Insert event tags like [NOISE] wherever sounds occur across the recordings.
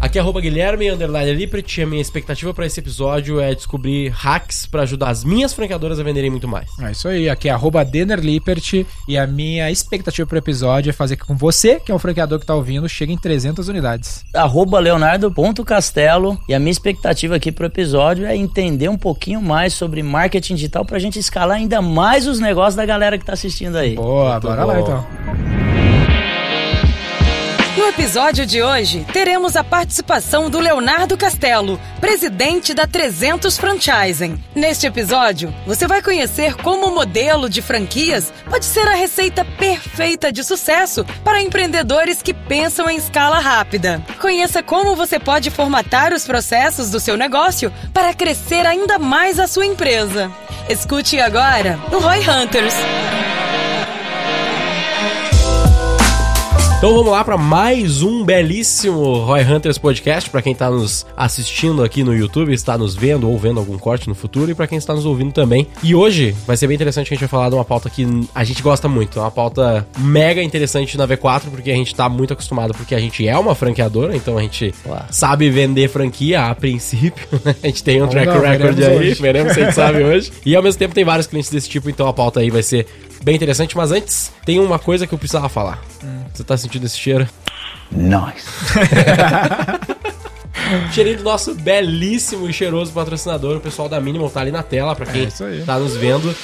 Aqui é arroba Guilherme Underline Lippert e a minha expectativa para esse episódio é descobrir hacks para ajudar as minhas franqueadoras a venderem muito mais. É isso aí, aqui é arroba Denner Lippert e a minha expectativa pro episódio é fazer com você, que é um franqueador que tá ouvindo, chegue em 300 unidades. arroba leonardo.castelo e a minha expectativa aqui pro episódio é entender um pouquinho mais sobre marketing digital pra gente escalar ainda mais os negócios da galera que tá assistindo aí. Boa, Muito bora bom. lá então. No episódio de hoje, teremos a participação do Leonardo Castelo, presidente da 300 Franchising. Neste episódio, você vai conhecer como o modelo de franquias pode ser a receita perfeita de sucesso para empreendedores que pensam em escala rápida. Conheça como você pode formatar os processos do seu negócio para crescer ainda mais a sua empresa. Escute agora no Roy Hunters. Então vamos lá para mais um belíssimo Roy Hunters Podcast para quem tá nos assistindo aqui no YouTube, está nos vendo ou vendo algum corte no futuro e para quem está nos ouvindo também. E hoje vai ser bem interessante que a gente vai falar de uma pauta que a gente gosta muito, é uma pauta mega interessante na V4 porque a gente tá muito acostumado porque a gente é uma franqueadora, então a gente sabe vender franquia a princípio, [LAUGHS] né? A gente tem um track lá, record veremos aí, hoje. veremos se a gente [LAUGHS] sabe hoje. E ao mesmo tempo tem vários clientes desse tipo, então a pauta aí vai ser bem interessante, mas antes tem uma coisa que eu precisava falar. Você tá sentindo esse cheiro? Nice. [LAUGHS] Cheirinho do nosso belíssimo e cheiroso patrocinador, o pessoal da Minimal tá ali na tela pra quem É tá nos vendo.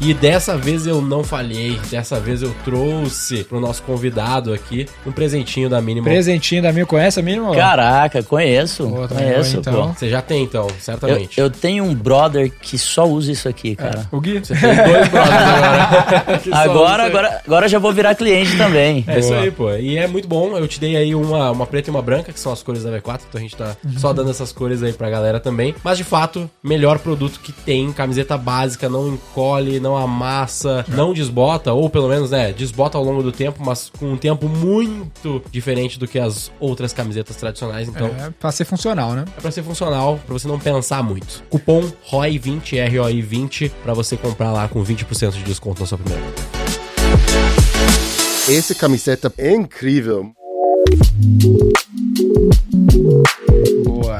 E dessa vez eu não falhei, dessa vez eu trouxe pro nosso convidado aqui um presentinho da Minimal. Presentinho da minha, conhece a mínima? Caraca, conheço. Pô, também conheço, vai, então. pô. Você já tem então, Eu, certamente. eu tenho um brother que só usa isso aqui, cara. O Gui? Você tem dois [LAUGHS] brothers agora. [LAUGHS] Agora, agora, agora já vou virar cliente também. É isso Boa. aí, pô. E é muito bom. Eu te dei aí uma, uma preta e uma branca, que são as cores da V4. Então a gente tá só dando essas cores aí pra galera também. Mas de fato, melhor produto que tem. Camiseta básica, não encolhe, não amassa, não desbota. Ou pelo menos, né, desbota ao longo do tempo, mas com um tempo muito diferente do que as outras camisetas tradicionais. Então É, pra ser funcional, né? é pra ser funcional, pra você não pensar muito. Cupom ROI20, ROI20, pra você comprar lá com 20% de desconto na sua primeira. Essa camiseta é incrível.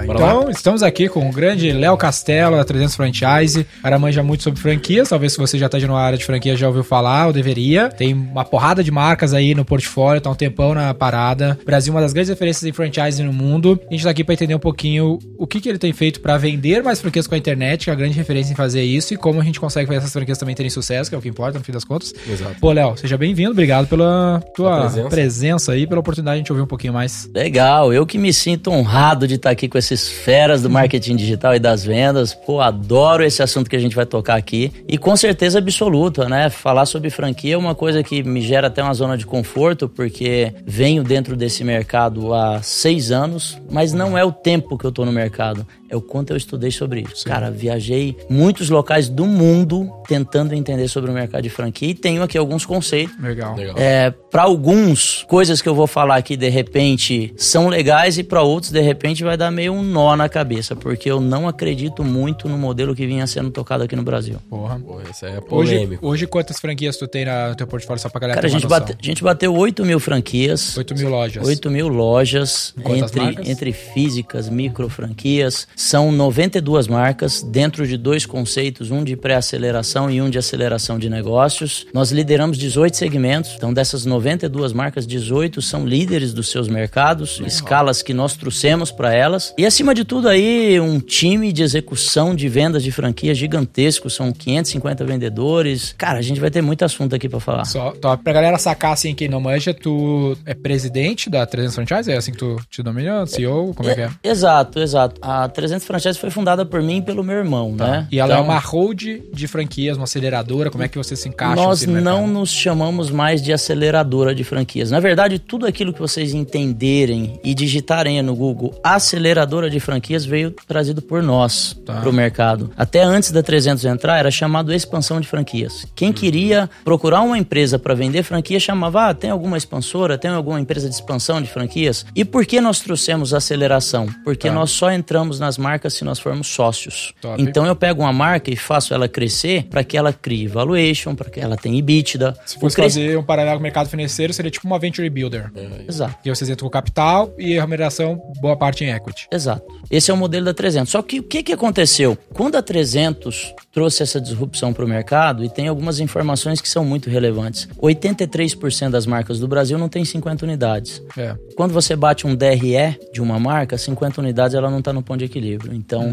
Bora então, estamos aqui com o grande Léo Castelo, da 300 Franchise. O cara manja muito sobre franquias. Talvez se você já tá de uma área de franquia já ouviu falar, ou deveria. Tem uma porrada de marcas aí no portfólio, tá um tempão na parada. Brasil é uma das grandes referências em franchise no mundo. A gente tá aqui pra entender um pouquinho o que, que ele tem feito pra vender mais franquias com a internet, que é a grande referência em fazer isso, e como a gente consegue fazer essas franquias também terem sucesso, que é o que importa no fim das contas. Exato. Pô, Léo, seja bem-vindo. Obrigado pela tua presença. presença. aí, pela oportunidade de a gente ouvir um pouquinho mais. Legal, eu que me sinto honrado de estar aqui com esses feras do marketing digital e das vendas. Pô, adoro esse assunto que a gente vai tocar aqui. E com certeza absoluta, né? Falar sobre franquia é uma coisa que me gera até uma zona de conforto, porque venho dentro desse mercado há seis anos, mas não é o tempo que eu tô no mercado. É o quanto eu estudei sobre isso. Cara, viajei muitos locais do mundo tentando entender sobre o mercado de franquia e tenho aqui alguns conceitos Legal. Legal. é, para alguns, coisas que eu vou falar aqui de repente são legais e para outros de repente vai dar meio um nó na cabeça, porque eu não acredito muito no modelo que vinha sendo tocado aqui no Brasil. Porra. Pô, isso aí é Hoje, polêmico. hoje, quantas franquias tu tem na- no teu portfólio, só pra galera Cara, a gente, noção? bate, a gente bateu 8 mil franquias. 8 mil lojas. 8 mil lojas Quantas entre, marcas? entre físicas, micro franquias. São 92 marcas dentro de dois conceitos, um de pré-aceleração e um de aceleração de negócios. Nós lideramos 18 segmentos. Então, dessas 92 marcas, 18 são líderes dos seus mercados, escalas que nós trouxemos para elas. E acima de tudo aí, um time de execução de vendas de franquia gigantesco, são 550 vendedores. Cara, a gente vai ter muito assunto aqui para falar. Só, só pra galera sacar, assim, quem não manja, tu é presidente da 300 Franchise? É assim que tu te domina? CEO? Como é que é? Exato, exato. A 300 Franchise foi fundada por mim e pelo meu irmão, né? E ela é Então, uma hold de franquias, uma aceleradora. Como é que você se encaixa Nós assim, não nos chamamos mais de aceleradora de franquias. Na verdade, tudo aquilo que vocês entenderem e digitarem no Google aceleradora de franquias veio trazido por nós Tá. para o mercado. Até antes da 300 entrar, era chamado expansão de franquias. Quem queria procurar uma empresa para vender franquia chamava, ah, tem alguma expansora, tem alguma empresa de expansão de franquias? E por que nós trouxemos aceleração? Porque Tá. nós só entramos nas as marcas se nós formos sócios. Top. Então eu pego uma marca e faço ela crescer para que ela crie valuation, para que ela tenha EBITDA. Se fosse fazer um paralelo com o mercado financeiro, seria tipo uma venture builder. Exato. Que vocês entram com capital e a remuneração, boa parte em equity. Exato. Esse é o modelo da 300. Só que o que, que aconteceu? Quando a 300 trouxe essa disrupção para o mercado, e tem algumas informações que são muito relevantes. 83% das marcas do Brasil não tem 50 unidades. É. Quando você bate um DRE de uma marca, 50 unidades ela não está no ponto de equilíbrio. Então,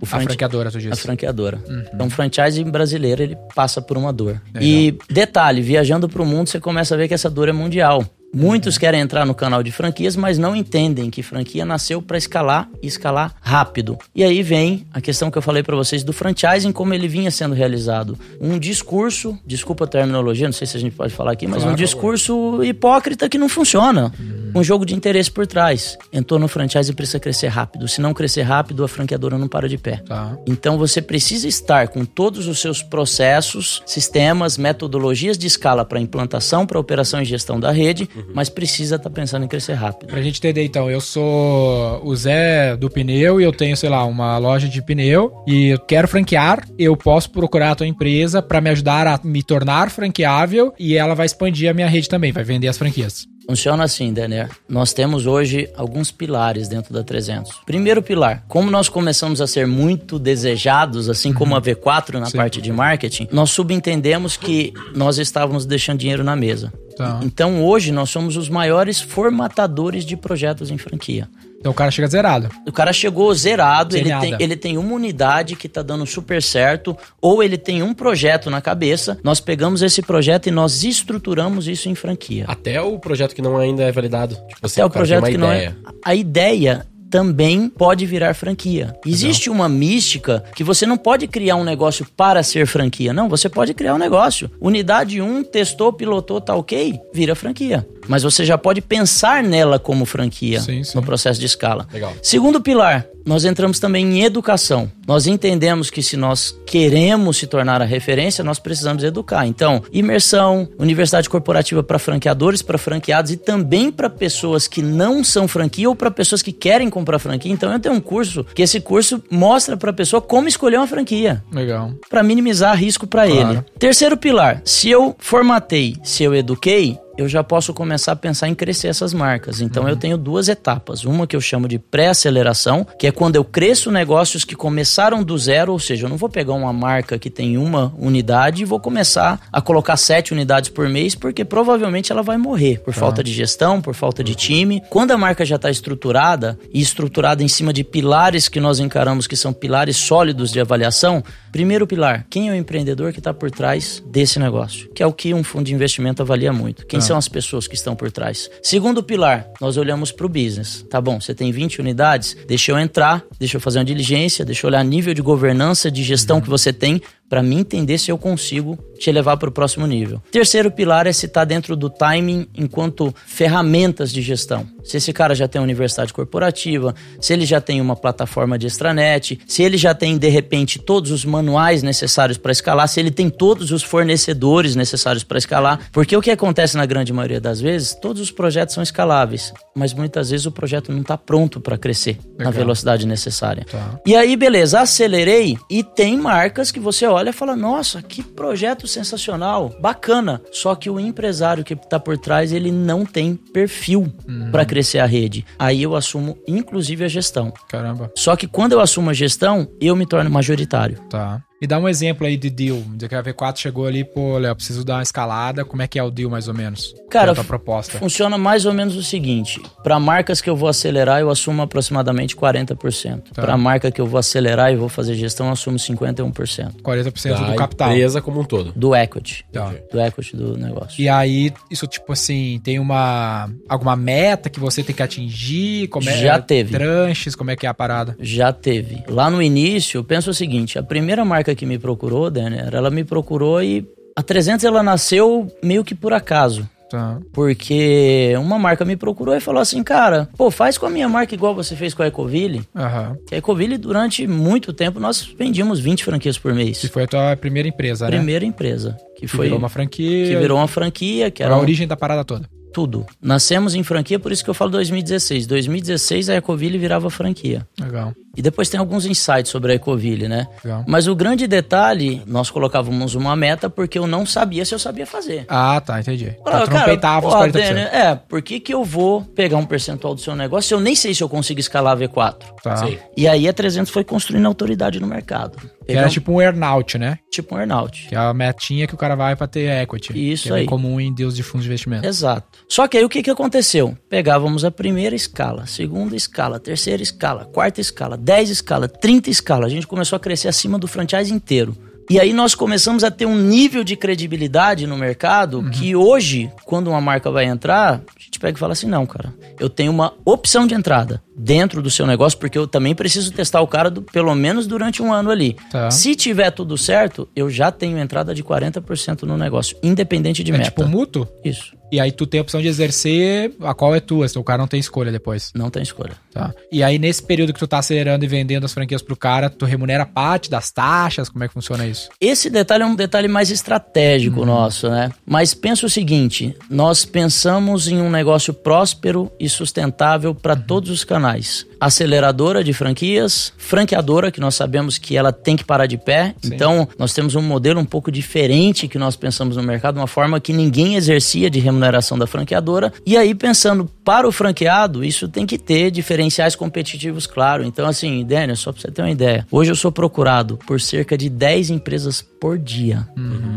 o A franqueadora, tu a disse. franqueadora. Então, o franchise brasileiro, ele passa por uma dor. E, detalhe, viajando para o mundo, você começa a ver que essa dor é mundial. Muitos querem entrar no canal de franquias, mas não entendem que franquia nasceu para escalar e escalar rápido. E aí vem a questão que eu falei para vocês do franchising, como ele vinha sendo realizado. Um discurso, desculpa a terminologia, não sei se a gente pode falar aqui, mas um discurso hipócrita que não funciona. Um jogo de interesse por trás. Entrou no franchise e precisa crescer rápido. Se não crescer rápido, a franqueadora não para de pé. Tá. Então você precisa estar com todos os seus processos, sistemas, metodologias de escala para implantação, para operação e gestão da rede, mas precisa estar pensando em crescer rápido. Pra gente entender, então, eu sou o Zé do pneu e eu tenho, sei lá, uma loja de pneu e eu quero franquear, eu posso procurar a tua empresa pra me ajudar a me tornar franqueável e ela vai expandir a minha rede também, vai vender as franquias. Funciona assim, Denner. Nós temos hoje alguns pilares dentro da 300. Primeiro pilar, como nós começamos a ser muito desejados, assim como a V4 na Sim. parte de marketing, nós subentendemos que nós estávamos deixando dinheiro na mesa. Tá. Então hoje nós somos os maiores formatadores de projetos em franquia. Então o cara chega zerado. O cara chegou zerado, ele tem, ele tem uma unidade que tá dando super certo, ou ele tem um projeto na cabeça. Nós pegamos esse projeto e nós estruturamos isso em franquia. Até o projeto que não ainda é validado. Tipo assim, Até o cara tem projeto que não ideia. é. A ideia também pode virar franquia. Existe uma mística que você não pode criar um negócio para ser franquia. Não, você pode criar um negócio. Unidade 1, testou, pilotou, tá ok, vira franquia. Mas você já pode pensar nela como franquia Sim, sim. no processo de escala. Legal. Segundo pilar, nós entramos também em educação. Nós entendemos que se nós queremos se tornar a referência, nós precisamos educar. Então, imersão, universidade corporativa para franqueadores, para franqueados e também para pessoas que não são franquia ou para pessoas que querem comprar franquia. Então, eu tenho um curso que esse curso mostra para a pessoa como escolher uma franquia Legal. para minimizar risco para Claro. ele. Terceiro pilar, se eu formatei, se eu eduquei, eu já posso começar a pensar em crescer essas marcas. Então eu tenho duas etapas. Uma que eu chamo de pré-aceleração, que é quando eu cresço negócios que começaram do zero, ou seja, eu não vou pegar uma marca que tem uma unidade e vou começar a colocar sete unidades por mês, porque provavelmente ela vai morrer por falta de gestão, por falta de time. Quando a marca já está estruturada e estruturada em cima de pilares que nós encaramos que são pilares sólidos de avaliação, primeiro pilar, quem é o empreendedor que está por trás desse negócio? Que é o que um fundo de investimento avalia muito. Quem são as pessoas que estão por trás? Segundo pilar, nós olhamos para o business. Tá bom, você tem 20 unidades, deixa eu entrar, deixa eu fazer uma diligência, deixa eu olhar nível de governança, de gestão que você tem, para mim entender se eu consigo te levar para o próximo nível. Terceiro pilar é se está dentro do timing enquanto ferramentas de gestão. Se esse cara já tem uma universidade corporativa, se ele já tem uma plataforma de extranet, se ele já tem de repente todos os manuais necessários para escalar, se ele tem todos os fornecedores necessários para escalar, porque o que acontece na grande maioria das vezes, todos os projetos são escaláveis, mas muitas vezes o projeto não está pronto para crescer na Legal. velocidade necessária. Tá. E aí, beleza, acelerei e tem marcas que você olha e fala: nossa, que projeto sensacional, bacana. Só que o empresário que tá por trás, ele não tem perfil para crescer a rede. Aí eu assumo, inclusive, a gestão. Caramba. Só que quando eu assumo a gestão, eu me torno majoritário. Tá. Me dá um exemplo aí de deal. De que a V4 chegou ali, pô, Léo, preciso dar uma escalada. Como é que é o deal, mais ou menos? Cara, é a proposta? Funciona mais ou menos o seguinte: para marcas que eu vou acelerar, eu assumo aproximadamente 40%. Tá. Para marca que eu vou acelerar e vou fazer gestão, eu assumo 51% 40% Da do capital. empresa como um todo. do equity. Tá. Do equity do negócio. E aí, isso tipo assim, tem uma alguma meta que você tem que atingir? Como é, Já teve. Tranches, como é que é a parada? Já teve. Lá no início, eu penso o seguinte: a primeira marca que me procurou, Denner, ela me procurou e a 300 ela nasceu meio que por acaso. Tá. Porque uma marca me procurou e falou assim, cara, pô, faz com a minha marca igual você fez com a Ecoville. Aham. Que a Ecoville, durante muito tempo, nós vendíamos 20 franquias por mês. Que foi a tua primeira empresa, né? Primeira empresa. Que Que foi. virou uma franquia. Que virou uma franquia, que era a origem da parada toda? Tudo. Nascemos em franquia, por isso que eu falo 2016. 2016 a Ecoville virava franquia. Legal. E depois tem alguns insights sobre a Ecoville, né? Legal. Mas o grande detalhe, nós colocávamos uma meta porque eu não sabia se eu sabia fazer. Ah, tá, entendi. Falava, Tá, não peitava os porra, 40%. Dani, é, por que, que eu vou pegar um percentual do seu negócio se eu nem sei se eu consigo escalar a V4? Tá. E aí a 300 foi construindo autoridade no mercado. Que era tipo um earnout, né? tipo um earnout. Que é a metinha que o cara vai pra ter equity. Isso que é aí. comum em deals de fundos de investimento. Exato. Só que aí o que, que aconteceu? Pegávamos a primeira escala, segunda escala, terceira escala, quarta escala, 10 escala, 30 escala. A gente começou a crescer acima do franchise inteiro. E aí nós começamos a ter um nível de credibilidade no mercado que hoje, quando uma marca vai entrar, a gente pega e fala assim, não, cara, eu tenho uma opção de entrada dentro do seu negócio, porque eu também preciso testar o cara do- pelo menos durante um ano ali. Tá. Se tiver tudo certo, eu já tenho entrada de 40% no negócio, independente de É meta. tipo mútuo? Isso. E aí tu tem a opção de exercer a qual é tua, se o cara não tem escolha depois. Não tem escolha. Tá. E aí, nesse período que tu tá acelerando e vendendo as franquias pro cara, tu remunera parte das taxas? Como é que funciona isso? Esse detalhe é um detalhe mais estratégico nosso, né? Mas pensa o seguinte: nós pensamos em um negócio próspero e sustentável para todos os canais. Aceleradora de franquias, franqueadora, que nós sabemos que ela tem que parar de pé. Então, nós temos um modelo um pouco diferente que nós pensamos no mercado, uma forma que ninguém exercia de remuneração da franqueadora. E aí, pensando para o franqueado, isso tem que ter diferenciais competitivos, claro. Então, assim, Daniel, só para você ter uma ideia. Hoje eu sou procurado por cerca de 10 empresas por dia.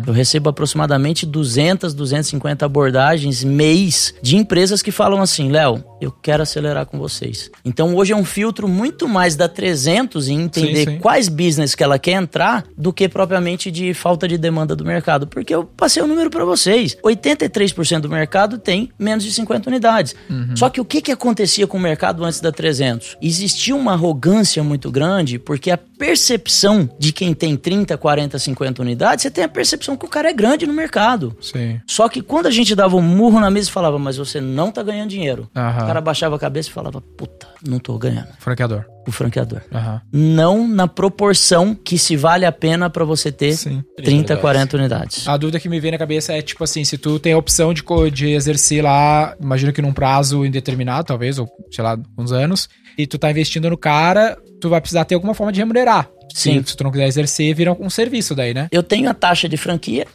Eu recebo aproximadamente 200, 250 abordagens mês de empresas que falam assim, Léo, eu quero acelerar com vocês. Então hoje é um filtro muito mais da 300 em entender Sim, sim. quais business que ela quer entrar do que propriamente de falta de demanda do mercado. Porque eu passei o número para vocês. 83% do mercado tem menos de 50 unidades. Só que o que, que acontecia com o mercado antes da 300? Existia uma arrogância muito grande porque a percepção de quem tem 30, 40, 50 unidades, você tem a percepção que o cara é grande no mercado. Sim. Só que quando a gente dava um murro na mesa e falava, mas você não tá ganhando dinheiro. Aham. O cara baixava a cabeça e falava, puta, não tô ganhando. Franqueador. O franqueador. Aham. Não na proporção que se vale a pena pra você ter Sim. 30, 40 unidades. A dúvida que me vem na cabeça é, tipo assim, se tu tem a opção de, de exercer lá, imagino que num prazo indeterminado, talvez, ou sei lá, uns anos, e tu tá investindo no cara, tu vai precisar ter alguma forma de remunerar. Sim. Se, se tu não quiser exercer, vira um serviço daí, né? Eu tenho a taxa de franquia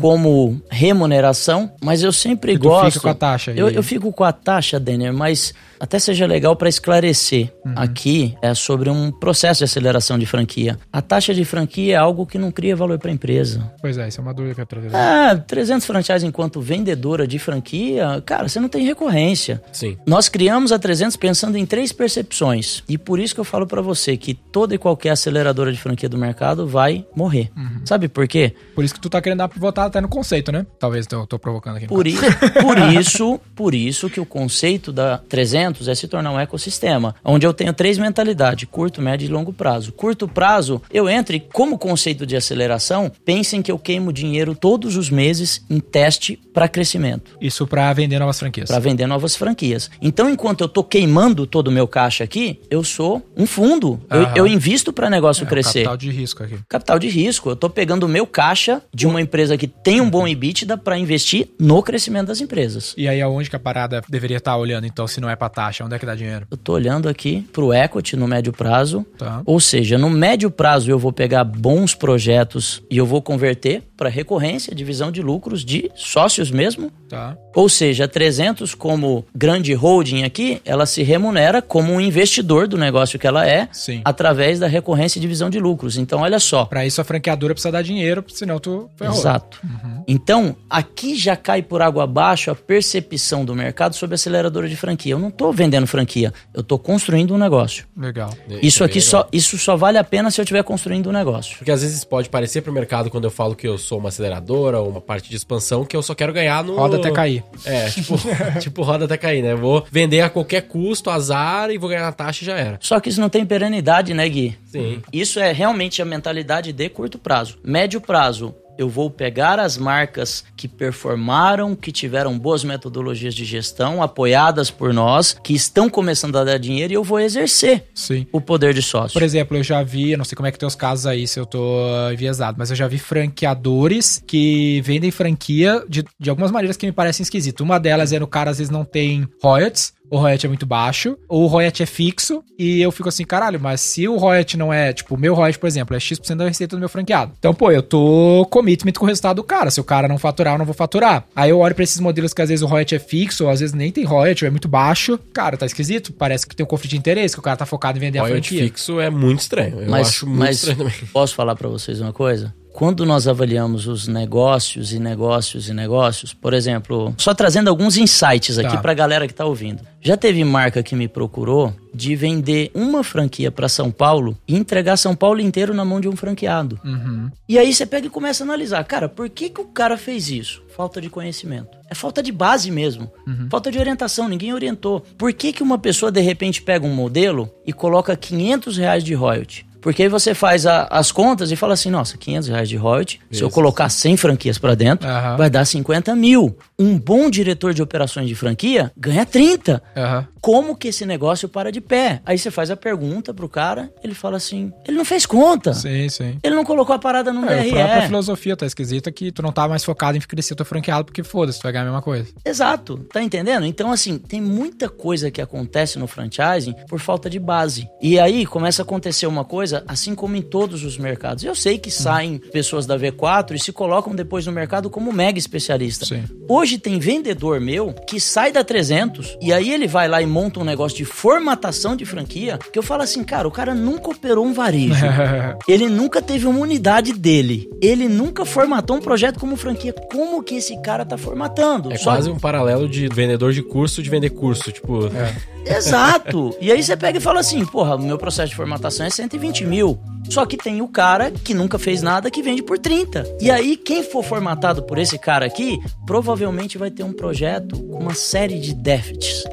como remuneração, mas eu sempre E tu gosto. fica com a taxa. Eu, eu fico com a taxa, Denner, mas até seja legal para esclarecer aqui é sobre um processo de aceleração de franquia. A taxa de franquia é algo que não cria valor para a empresa. Pois é, isso é uma dúvida que eu trazer. Ah, 300 franchises enquanto vendedora de franquia, cara, você não tem recorrência. Sim. Nós criamos a 300 pensando em três percepções. E por isso que eu falo pra você que toda e qualquer aceleradora de franquia do mercado vai morrer. Sabe por quê? Por isso que tu tá querendo dar pivotada até no conceito, né? Talvez eu tô provocando aqui. Por, i- por [LAUGHS] isso, por isso que o conceito da 300 é se tornar um ecossistema, onde eu tenho três mentalidades, curto, médio e longo prazo. Curto prazo, eu entro e como conceito de aceleração, pensem que eu queimo dinheiro todos os meses em teste para crescimento. Isso pra vender novas franquias. Para vender novas franquias. Então, enquanto eu tô queimando todo o meu caixa aqui, eu sou um fundo. Eu, eu invisto para negócio É, o crescer. capital de risco aqui. Capital de risco. Eu tô pegando o meu caixa de uma empresa que tem um bom EBITDA para investir no crescimento das empresas. E aí, aonde que a parada deveria estar olhando, então, se não é pra taxa? Onde é que dá dinheiro? Eu tô olhando aqui pro equity no médio prazo. Tá. Ou seja, no médio prazo eu vou pegar bons projetos e eu vou converter para recorrência, divisão de lucros de sócios mesmo. Tá. Ou seja, a 300 como grande holding aqui, ela se remunera como um investidor do negócio que ela é, Sim. através da recorrência e divisão de lucros. Então, olha só. Pra isso, a franqueadora precisa dar dinheiro, senão tu ferrou. Exato. Então, aqui já cai por água abaixo a percepção do mercado sobre aceleradora de franquia. Eu não estou vendendo franquia, eu estou construindo um negócio. Legal. Isso é aqui bem só, isso só vale a pena se eu estiver construindo um negócio. Porque às vezes pode parecer pro mercado quando eu falo que eu sou uma aceleradora ou uma parte de expansão que eu só quero ganhar no. Roda até cair. É, [LAUGHS] tipo, tipo roda até cair, né? Eu vou vender a qualquer custo, azar, e vou ganhar na taxa e já era. Só que isso não tem perenidade, né, Gui? Sim. Isso é realmente a mentalidade de curto prazo. Médio prazo, Eu vou pegar as marcas que performaram, que tiveram boas metodologias de gestão, apoiadas por nós, que estão começando a dar dinheiro e eu vou exercer Sim. o poder de sócio. Por exemplo, eu já vi, eu não sei como é que tem os casos aí, se eu tô enviesado, mas eu já vi franqueadores que vendem franquia de, de algumas maneiras que me parecem esquisitas. Uma delas é no cara, às vezes, não tem royalties, o royalty é muito baixo, ou o royalty é fixo, e eu fico assim, caralho, mas se o royalty não é, tipo, o meu royalty, por exemplo, é X% da receita do meu franqueado. Então, pô, eu tô commitment com o resultado do cara. Se o cara não faturar, eu não vou faturar. Aí eu olho pra esses modelos que às vezes o royalty é fixo, ou às vezes nem tem royalty, ou é muito baixo. Cara, tá esquisito. Parece que tem um conflito de interesse, que o cara tá focado em vender a Royalty franquia. fixo é muito estranho. Eu mas, acho muito mas estranho também. posso falar para vocês uma coisa? Quando nós avaliamos os negócios e negócios e negócios, por exemplo, só trazendo alguns insights aqui Tá. pra galera que tá ouvindo. Já teve marca que me procurou de vender uma franquia para São Paulo e entregar São Paulo inteiro na mão de um franqueado. Uhum. E aí você pega e começa a analisar, cara, por que, que o cara fez isso? Falta de conhecimento. É falta de base mesmo. Falta de orientação, ninguém orientou. Por que, que uma pessoa de repente pega um modelo e coloca 500 reais de royalty? Porque aí você faz a- as contas e fala assim, nossa, 500 reais de royalty, se eu Isso. colocar 100 franquias pra dentro, Aham. vai dar 50 mil. Um bom diretor de operações de franquia ganha 30 Aham. como que esse negócio para de pé? Aí você faz a pergunta pro cara, ele fala assim, ele não fez conta. Sim, sim. Ele não colocou a parada no É, a própria DRE. filosofia tá esquisita que tu não tá mais focado em crescer teu franqueado, porque foda-se, tu vai ganhar a mesma coisa. Exato, tá entendendo? Então, assim, tem muita coisa que acontece no franchising por falta de base. E aí começa a acontecer uma coisa, assim como em todos os mercados. Eu sei que saem pessoas da V4 e se colocam depois no mercado como mega especialista. Sim. Hoje tem vendedor meu que sai da 300 e aí ele vai lá e monta um negócio de formatação de franquia que eu falo assim, cara, o cara nunca operou um varejo. [LAUGHS] Ele nunca teve uma unidade dele. Ele nunca formatou um projeto como franquia. Como que esse cara tá formatando? É Só- quase um paralelo de vendedor de curso de vender curso. Tipo, Exato. E aí você pega e fala assim, porra, o meu processo de formatação é 120 mil. Só que tem o cara que nunca fez nada que vende por 30. E aí, quem for formatado por esse cara aqui, provavelmente vai ter um projeto com uma série de déficits.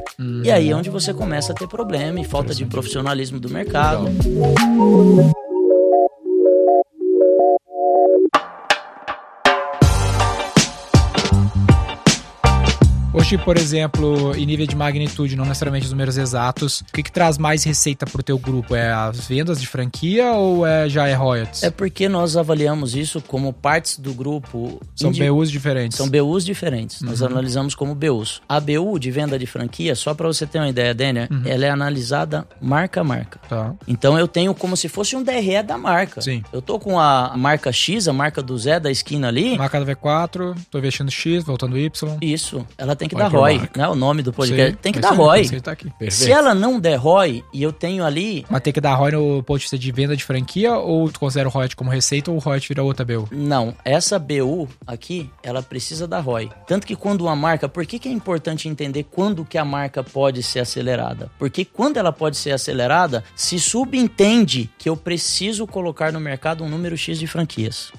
E aí é onde você começa a ter problema e falta de profissionalismo do mercado. Hoje, por exemplo, em nível de magnitude, não necessariamente os números exatos, o que, que traz mais receita pro teu grupo? É as vendas de franquia ou é, já é royalties? É porque nós avaliamos isso como partes do grupo. São indi- BUs diferentes. São BUs diferentes. Nós analisamos como BUs. A BU de venda de franquia, só para você ter uma ideia, Daniel, ela é analisada marca a marca. Tá. Então eu tenho como se fosse um DRE da marca. Sim. Eu tô com a marca X, a marca do Zé da esquina ali. Marca da V4, tô investindo X, voltando Y. Isso, ela tem que Vai dar ROI, né? O nome do podcast Sim, tem que dar ROI. tá. Se ela não der ROI e eu tenho ali Mas tem que dar ROI no ponto de vista de venda de franquia ou tu considera o royalty como receita ou o royalty vira outra BU? Não, essa BU aqui, ela precisa da ROI. Tanto que quando uma marca, por que, que é importante entender quando que a marca pode ser acelerada? Porque quando ela pode ser acelerada, se subentende que eu preciso colocar no mercado um número X de franquias.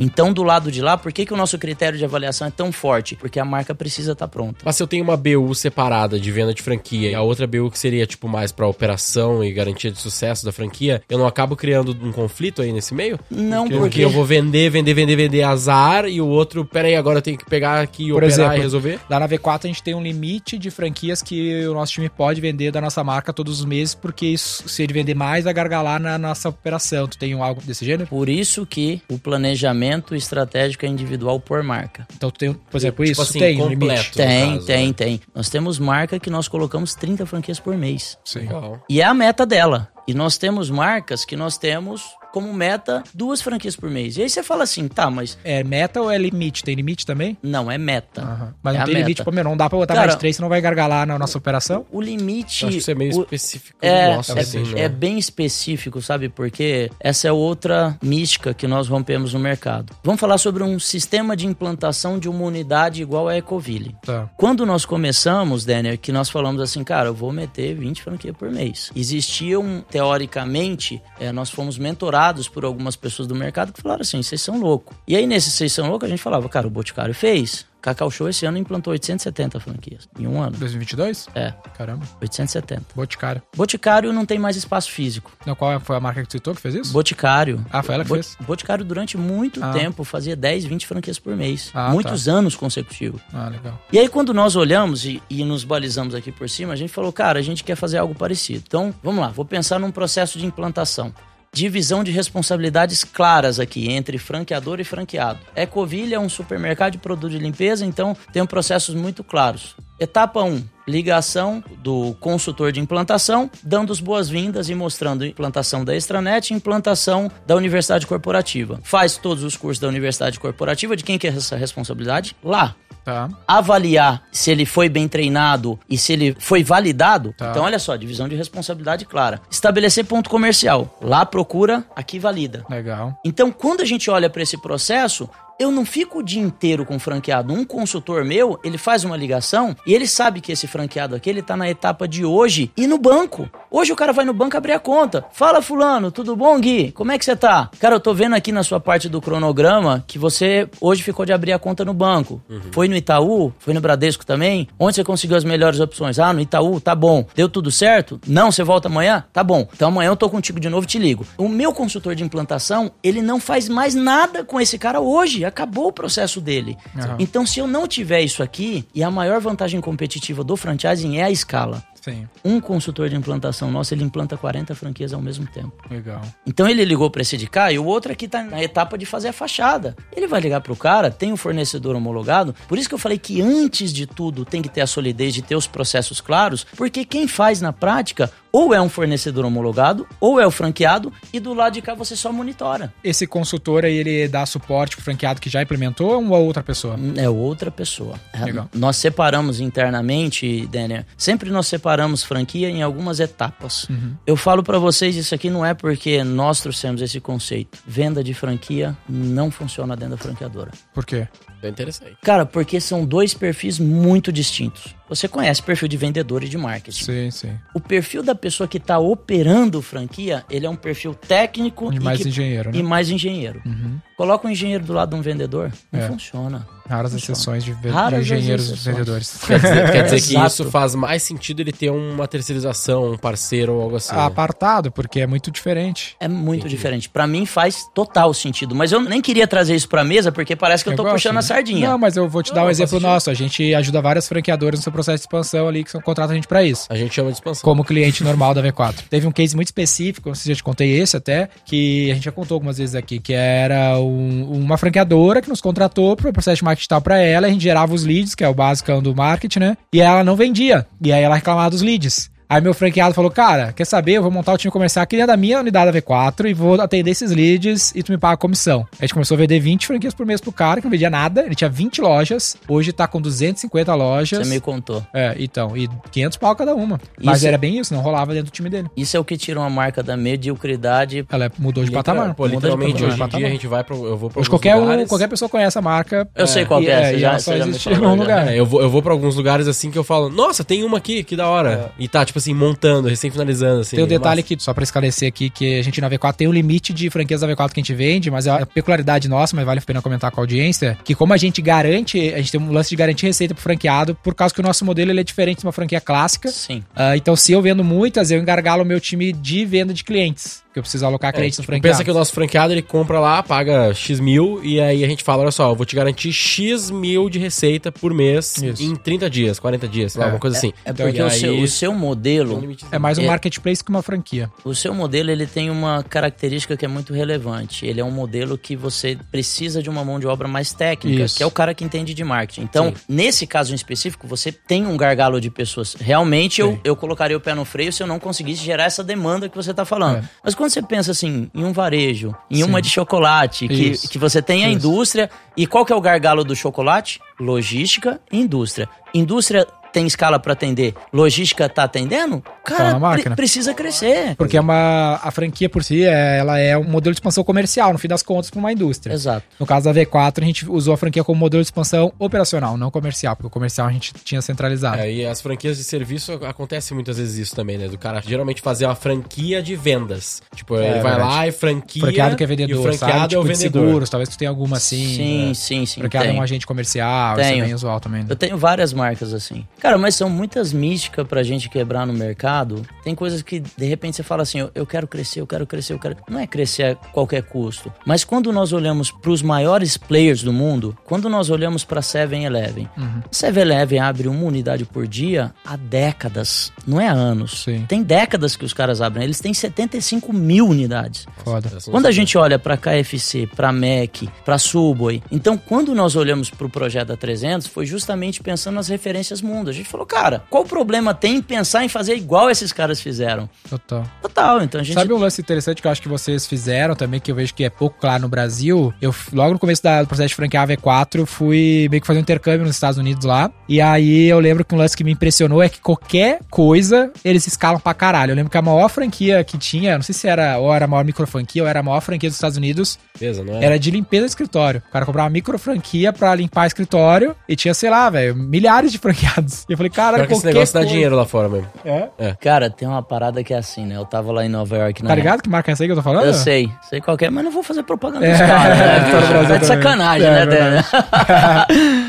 Então, do lado de lá, por que, que o nosso critério de avaliação é tão forte? Porque a marca precisa estar pronta. Mas se eu tenho uma BU separada de venda de franquia e a outra BU que seria, tipo, mais pra operação e garantia de sucesso da franquia, eu não acabo criando um conflito aí nesse meio? Não, Porque, porque... eu vou vender, vender, vender, vender azar e o outro, peraí, agora eu tenho que pegar aqui e Por operar exemplo, e resolver? Lá na V4 a gente tem um limite de franquias que o nosso time pode vender da nossa marca todos os meses, porque isso, se ele vender mais, vai gargalar na nossa operação. Tu tem um algo desse gênero? Por isso que o planejamento estratégico é individual por marca. Então tu tem, por exemplo, Tipo isso assim, tem completo. limite. no Tem, caso, tem, né? tem. Nós temos marca que nós colocamos 30 franquias por mês. Sim. Legal. E é a meta dela. E nós temos marcas que nós temos como meta duas franquias por mês. E aí você fala assim, tá, mas É meta ou é limite? Tem limite também? não, é meta. Aham. Mas É não tem limite, pô, meu, não dá pra botar Cara, mais três, senão vai gargalar na nossa operação? O limite. Eu acho que isso é meio o- específico É, nosso, é, assim, né? é bem específico, sabe? Porque essa é outra mística que nós rompemos no mercado. Vamos falar sobre um sistema de implantação de uma unidade igual a Ecoville. Tá. Quando nós começamos, Daniel, que nós falamos assim, cara, eu vou meter 20 franquias por mês. Existiam, teoricamente, eh, nós fomos mentorados por algumas pessoas do mercado que falaram assim, vocês são loucos. E aí, nesse vocês são loucos, a gente falava, cara, o Boticário fez. Cacau Show esse ano implantou 870 franquias. Em um ano. 2022? É, Caramba. 870. Boticário. Boticário não tem mais espaço físico. Não, qual foi a marca que tu citou que fez isso? Boticário. Ah, foi ela que Bo- fez? Boticário durante muito Ah. tempo fazia 10, 20 franquias por mês. Ah, Muitos anos consecutivos. Ah, legal. E aí, quando nós olhamos e, e nos balizamos aqui por cima, a gente falou, cara, a gente quer fazer algo parecido. Então, vamos lá, vou pensar num processo de implantação. Divisão de responsabilidades claras aqui entre franqueador e franqueado. Ecoville é um supermercado de produto de limpeza, então tem processos muito claros. Etapa 1, ligação do consultor de implantação, dando as boas-vindas e mostrando implantação da Extranet e implantação da Universidade Corporativa. Faz todos os cursos da Universidade Corporativa, de quem que é essa responsabilidade? Lá Tá. avaliar se ele foi bem treinado e se ele foi validado. Tá. Então, olha só, divisão de responsabilidade clara. Estabelecer ponto comercial. Lá procura, aqui valida. Legal. Então, quando a gente olha para esse processo, eu não fico o dia inteiro com o franqueado. Um consultor meu, ele faz uma ligação e ele sabe que esse franqueado aqui, ele tá na etapa de hoje e no banco. Hoje o cara vai no banco abrir a conta. Fala, fulano, tudo bom, Gui? Como é que você tá? Cara, eu tô vendo aqui na sua parte do cronograma que você hoje ficou de abrir a conta no banco. Foi no Itaú? Foi no Bradesco também? Onde você conseguiu as melhores opções? Ah, no Itaú, tá bom. Deu tudo certo? Não, você volta amanhã? Tá bom. Então amanhã eu tô contigo de novo e te ligo. O meu consultor de implantação, ele não faz mais nada com esse cara hoje. Acabou o processo dele. Aham. Então, se eu não tiver isso aqui, e a maior vantagem competitiva do franchising é a escala. Sim. Um consultor de implantação nosso, ele implanta 40 franquias ao mesmo tempo. Legal. Então ele ligou para esse de cá e o outro aqui tá na etapa de fazer a fachada. Ele vai ligar pro cara, tem o fornecedor homologado. Por isso que eu falei que antes de tudo tem que ter a solidez de ter os processos claros, porque quem faz na prática ou é um fornecedor homologado, ou é o franqueado, e do lado de cá você só monitora. Esse consultor aí, ele dá suporte pro franqueado que já implementou ou uma outra pessoa? É outra pessoa. É, Legal. Nós separamos internamente, Denner. Sempre nós separamos franquia em algumas etapas. Uhum. Eu falo pra vocês isso aqui não é porque nós trouxemos esse conceito. Venda de franquia não funciona dentro da franqueadora. Por quê? É interessante. Cara, porque são dois perfis muito distintos. Você conhece perfil de vendedor e de marketing. Sim, sim. O perfil da pessoa que está operando franquia, ele é um perfil técnico E mais que- engenheiro, né? e mais engenheiro. Uhum. Coloca um engenheiro do lado de um vendedor, não É. funciona. Raras Funciona. exceções de, ve- Raras de engenheiros exceções. vendedores. [LAUGHS] Quer dizer, quer dizer que isso faz mais sentido ele ter uma terceirização, um parceiro ou algo assim. Apartado, porque é muito diferente. É muito diferente. Pra mim faz total sentido. Mas eu nem queria trazer isso pra mesa porque parece que eu, tô gosto, puxando né? a sardinha. Não, mas eu vou te dar um exemplo nosso. A gente ajuda várias franqueadoras no seu processo de expansão ali, que são, contratam a gente pra isso. A gente chama de expansão. Como cliente normal da V4. [LAUGHS] Teve um case muito específico, não sei se eu já te contei esse até, que a gente já contou algumas vezes aqui, que era um- uma franqueadora que nos contratou para o processo de marketing digital pra ela, a gente gerava os leads, que é o basicão do marketing, né? E ela não vendia. E aí ela reclamava dos leads. Aí meu franqueado falou, cara, quer saber? Eu vou montar o time comercial aqui dentro da minha unidade da V4 e vou atender esses leads e tu me paga a comissão. A gente começou a vender 20 franquias por mês pro cara, que não vendia nada. Ele tinha 20 lojas, hoje tá com 250 lojas. Você me contou. É, então, e 500 pau cada uma. Mas Isso- era bem isso, não rolava dentro do time dele. Isso é o que tira uma marca da mediocridade. Ela mudou de Literal- patamar. Pô, Mudou de literalmente, patamar. hoje em Patamar. dia a gente vai pro. Eu vou pra Hoje qualquer, um, qualquer pessoa conhece a marca. Eu sei qual e, que é, você e já- só existe em um já. lugar. É, eu vou, eu vou pra alguns lugares assim que eu falo, nossa, tem uma aqui, que da hora. E tá, tipo assim, montando, recém-finalizando, assim. Tem um detalhe Mas- aqui, só pra esclarecer aqui, que a gente na V4 tem um limite de franquias da V4 que a gente vende, mas é uma peculiaridade nossa, mas vale a pena comentar com a audiência, que como a gente garante, a gente tem um lance de garantir receita pro franqueado, por causa que o nosso modelo ele é diferente de uma franquia clássica. Sim. Ah, então, se eu vendo muitas, eu engargalo o meu time de venda de clientes, que eu preciso alocar É, clientes no tipo, franqueado. pensa que o nosso franqueado ele compra lá, paga X mil, e aí a gente fala: olha só, eu vou te garantir X mil de receita por mês Isso. em 30 dias, 40 dias, sei lá, É. alguma coisa assim. É Então, porque o, aí- seu, o seu modelo. É mais um É. marketplace que uma franquia. o seu modelo ele tem uma característica que é muito relevante. Ele é um modelo que você precisa de uma mão de obra mais técnica, Isso. que é o cara que entende de marketing. Então, Sim. nesse caso em específico, você tem um gargalo de pessoas. Realmente, eu, Sim. eu colocaria o pé no freio se eu não conseguisse gerar essa demanda que você está falando. É. Mas quando você pensa assim, em um varejo, em Sim. uma de chocolate, que, Isso. que você tem a Isso. indústria. E qual que é o gargalo do chocolate? Logística e indústria. Indústria tem escala para atender, logística tá atendendo, cara, Tá pre- precisa crescer. Porque é uma, a franquia por si, é- ela é um modelo de expansão comercial, no fim das contas, para uma indústria. Exato. No caso da V4, a gente usou a franquia como modelo de expansão operacional, não comercial, porque o comercial a gente tinha centralizado. É, e as franquias de serviço acontece muitas vezes isso também, né? Do cara geralmente fazer uma franquia de vendas. Tipo, ele vai verdade. lá e franquia. franqueado que é e vendedor, o franqueado sabe? é Tipo o de vendedor. seguros, talvez tu tenha alguma assim. sim, né? sim, sim. Franqueado é tem. um agente comercial, isso é Tenho. bem usual também. Né? Eu tenho várias marcas assim. Cara, mas são muitas místicas pra gente quebrar no mercado. Tem coisas que, de repente, você fala assim: eu, eu quero crescer, eu quero crescer, eu quero. Não é crescer a qualquer custo. Mas quando nós olhamos pros maiores players do mundo, quando nós olhamos pra 7-Eleven, Uhum. 7-Eleven abre uma unidade por dia há décadas, não é há anos. Sim. Tem décadas que os caras abrem. Eles têm 75 mil unidades. Foda. Quando a gente olha para KFC, para Mac, para Subway, então quando nós olhamos para o projeto da 300, foi justamente pensando nas referências mundo. A gente falou, cara, qual problema tem em pensar em fazer igual esses caras fizeram? Total. Total, então a gente Sabe um lance interessante que eu acho que vocês fizeram também, que eu vejo que é pouco claro no Brasil? Eu, logo no começo da- do processo de franquear a V4, eu fui meio que fazer um intercâmbio nos Estados Unidos lá. E aí eu lembro que um lance que me impressionou é que qualquer coisa eles escalam pra caralho. Eu lembro que a maior franquia que tinha, não sei se era ou era a maior micro franquia ou era a maior franquia dos Estados Unidos, Beleza, não é? era de limpeza de escritório. O cara comprava uma micro franquia pra limpar escritório e tinha, sei lá, velho, milhares de franqueados. E eu falei, cara, Pior que esse negócio dá dinheiro lá fora mesmo. É? Cara, tem uma parada que é assim, né? Eu tava lá em Nova York na Tá ligado que marca é essa aí que eu tô falando? Eu sei, sei qual que é, mas não vou fazer propaganda É, dos caras, né? [LAUGHS] tá no Brasil Tá de sacanagem, É, né? [LAUGHS]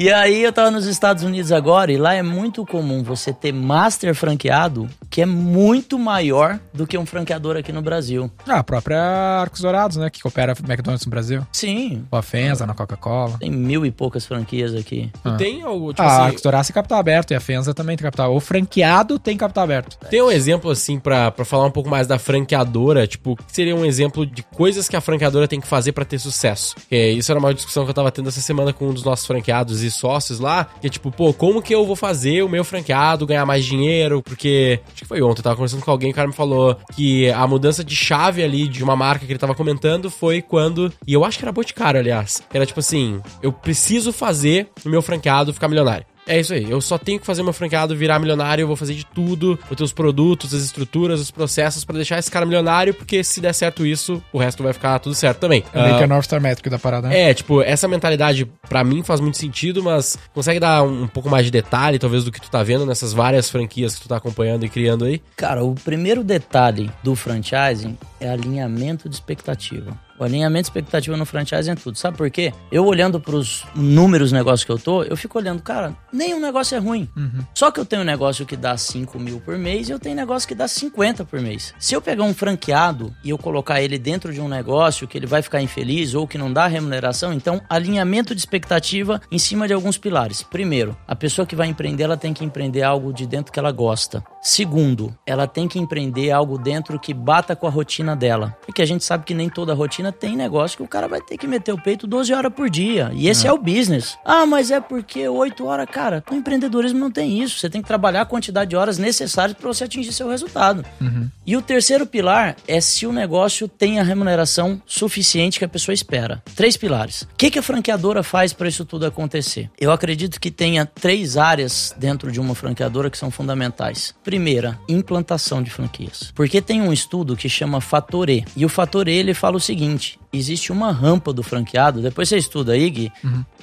E aí eu tava nos Estados Unidos agora e lá é muito comum você ter master franqueado que é muito maior do que um franqueador aqui no Brasil. Ah, a própria Arcos Dourados, né? Que coopera McDonald's no Brasil. Sim, Com a Fenza, na Coca-Cola. tem mil e poucas franquias aqui. Tu tem algo, tipo Ah, a assim, Arcos Dourados tem capital aberto e a Fenza também tem capital. O franqueado tem capital aberto. Tem um exemplo, assim, pra, pra falar um pouco mais da franqueadora, tipo, que seria um exemplo de coisas que a franqueadora tem que fazer pra ter sucesso. É, isso era uma discussão que eu tava tendo essa semana com um dos nossos franqueados e sócios lá, que é tipo, pô, como que eu vou fazer o meu franqueado ganhar mais dinheiro? Porque, acho que foi ontem, eu tava conversando com alguém, o cara me falou que a mudança de chave ali de uma marca que ele tava comentando foi quando, e eu acho que era Boticário, aliás, era tipo assim, eu preciso fazer o meu franqueado ficar milionário. É isso aí. Eu só tenho que fazer meu franqueado virar milionário. Eu vou fazer de tudo. Vou ter os produtos, as estruturas, os processos pra deixar esse cara milionário. Porque se der certo isso, o resto vai ficar tudo certo também. É meio Ah, que a North Star Metric da parada, né? é, tipo, essa mentalidade pra mim faz muito sentido, mas consegue dar um, um pouco mais de detalhe, talvez, do que tu tá vendo nessas várias franquias que tu tá acompanhando e criando aí? Cara, o primeiro detalhe do franchising é alinhamento de expectativa. O alinhamento de expectativa no franchising é tudo. Sabe por quê? Eu olhando pros números negócios que eu tô, eu fico olhando, cara, nenhum negócio é ruim. Só que eu tenho um negócio que dá 5 mil por mês e eu tenho negócio que dá 50 por mês. Se eu pegar um franqueado e eu colocar ele dentro de um negócio que ele vai ficar infeliz ou que não dá remuneração, então alinhamento de expectativa em cima de alguns pilares. Primeiro, a pessoa que vai empreender, ela tem que empreender algo de dentro que ela gosta. Segundo, ela tem que empreender algo dentro que bata com a rotina dela. Porque a gente sabe que nem toda rotina tem negócio que o cara vai ter que meter o peito 12 horas por dia. E esse é, o business. Ah, mas é porque 8 horas, cara, no empreendedorismo não tem isso. Você tem que trabalhar a quantidade de horas necessárias para você atingir seu resultado. E o terceiro pilar é se o negócio tem a remuneração suficiente que a pessoa espera. Três pilares. O que, que a franqueadora faz para isso tudo acontecer? Eu acredito que tenha três áreas dentro de uma franqueadora que são fundamentais. Primeira, implantação de franquias. Porque tem um estudo que chama Fator E. E o Fator E ele fala o seguinte: existe uma rampa do franqueado, depois você estuda aí, Gui,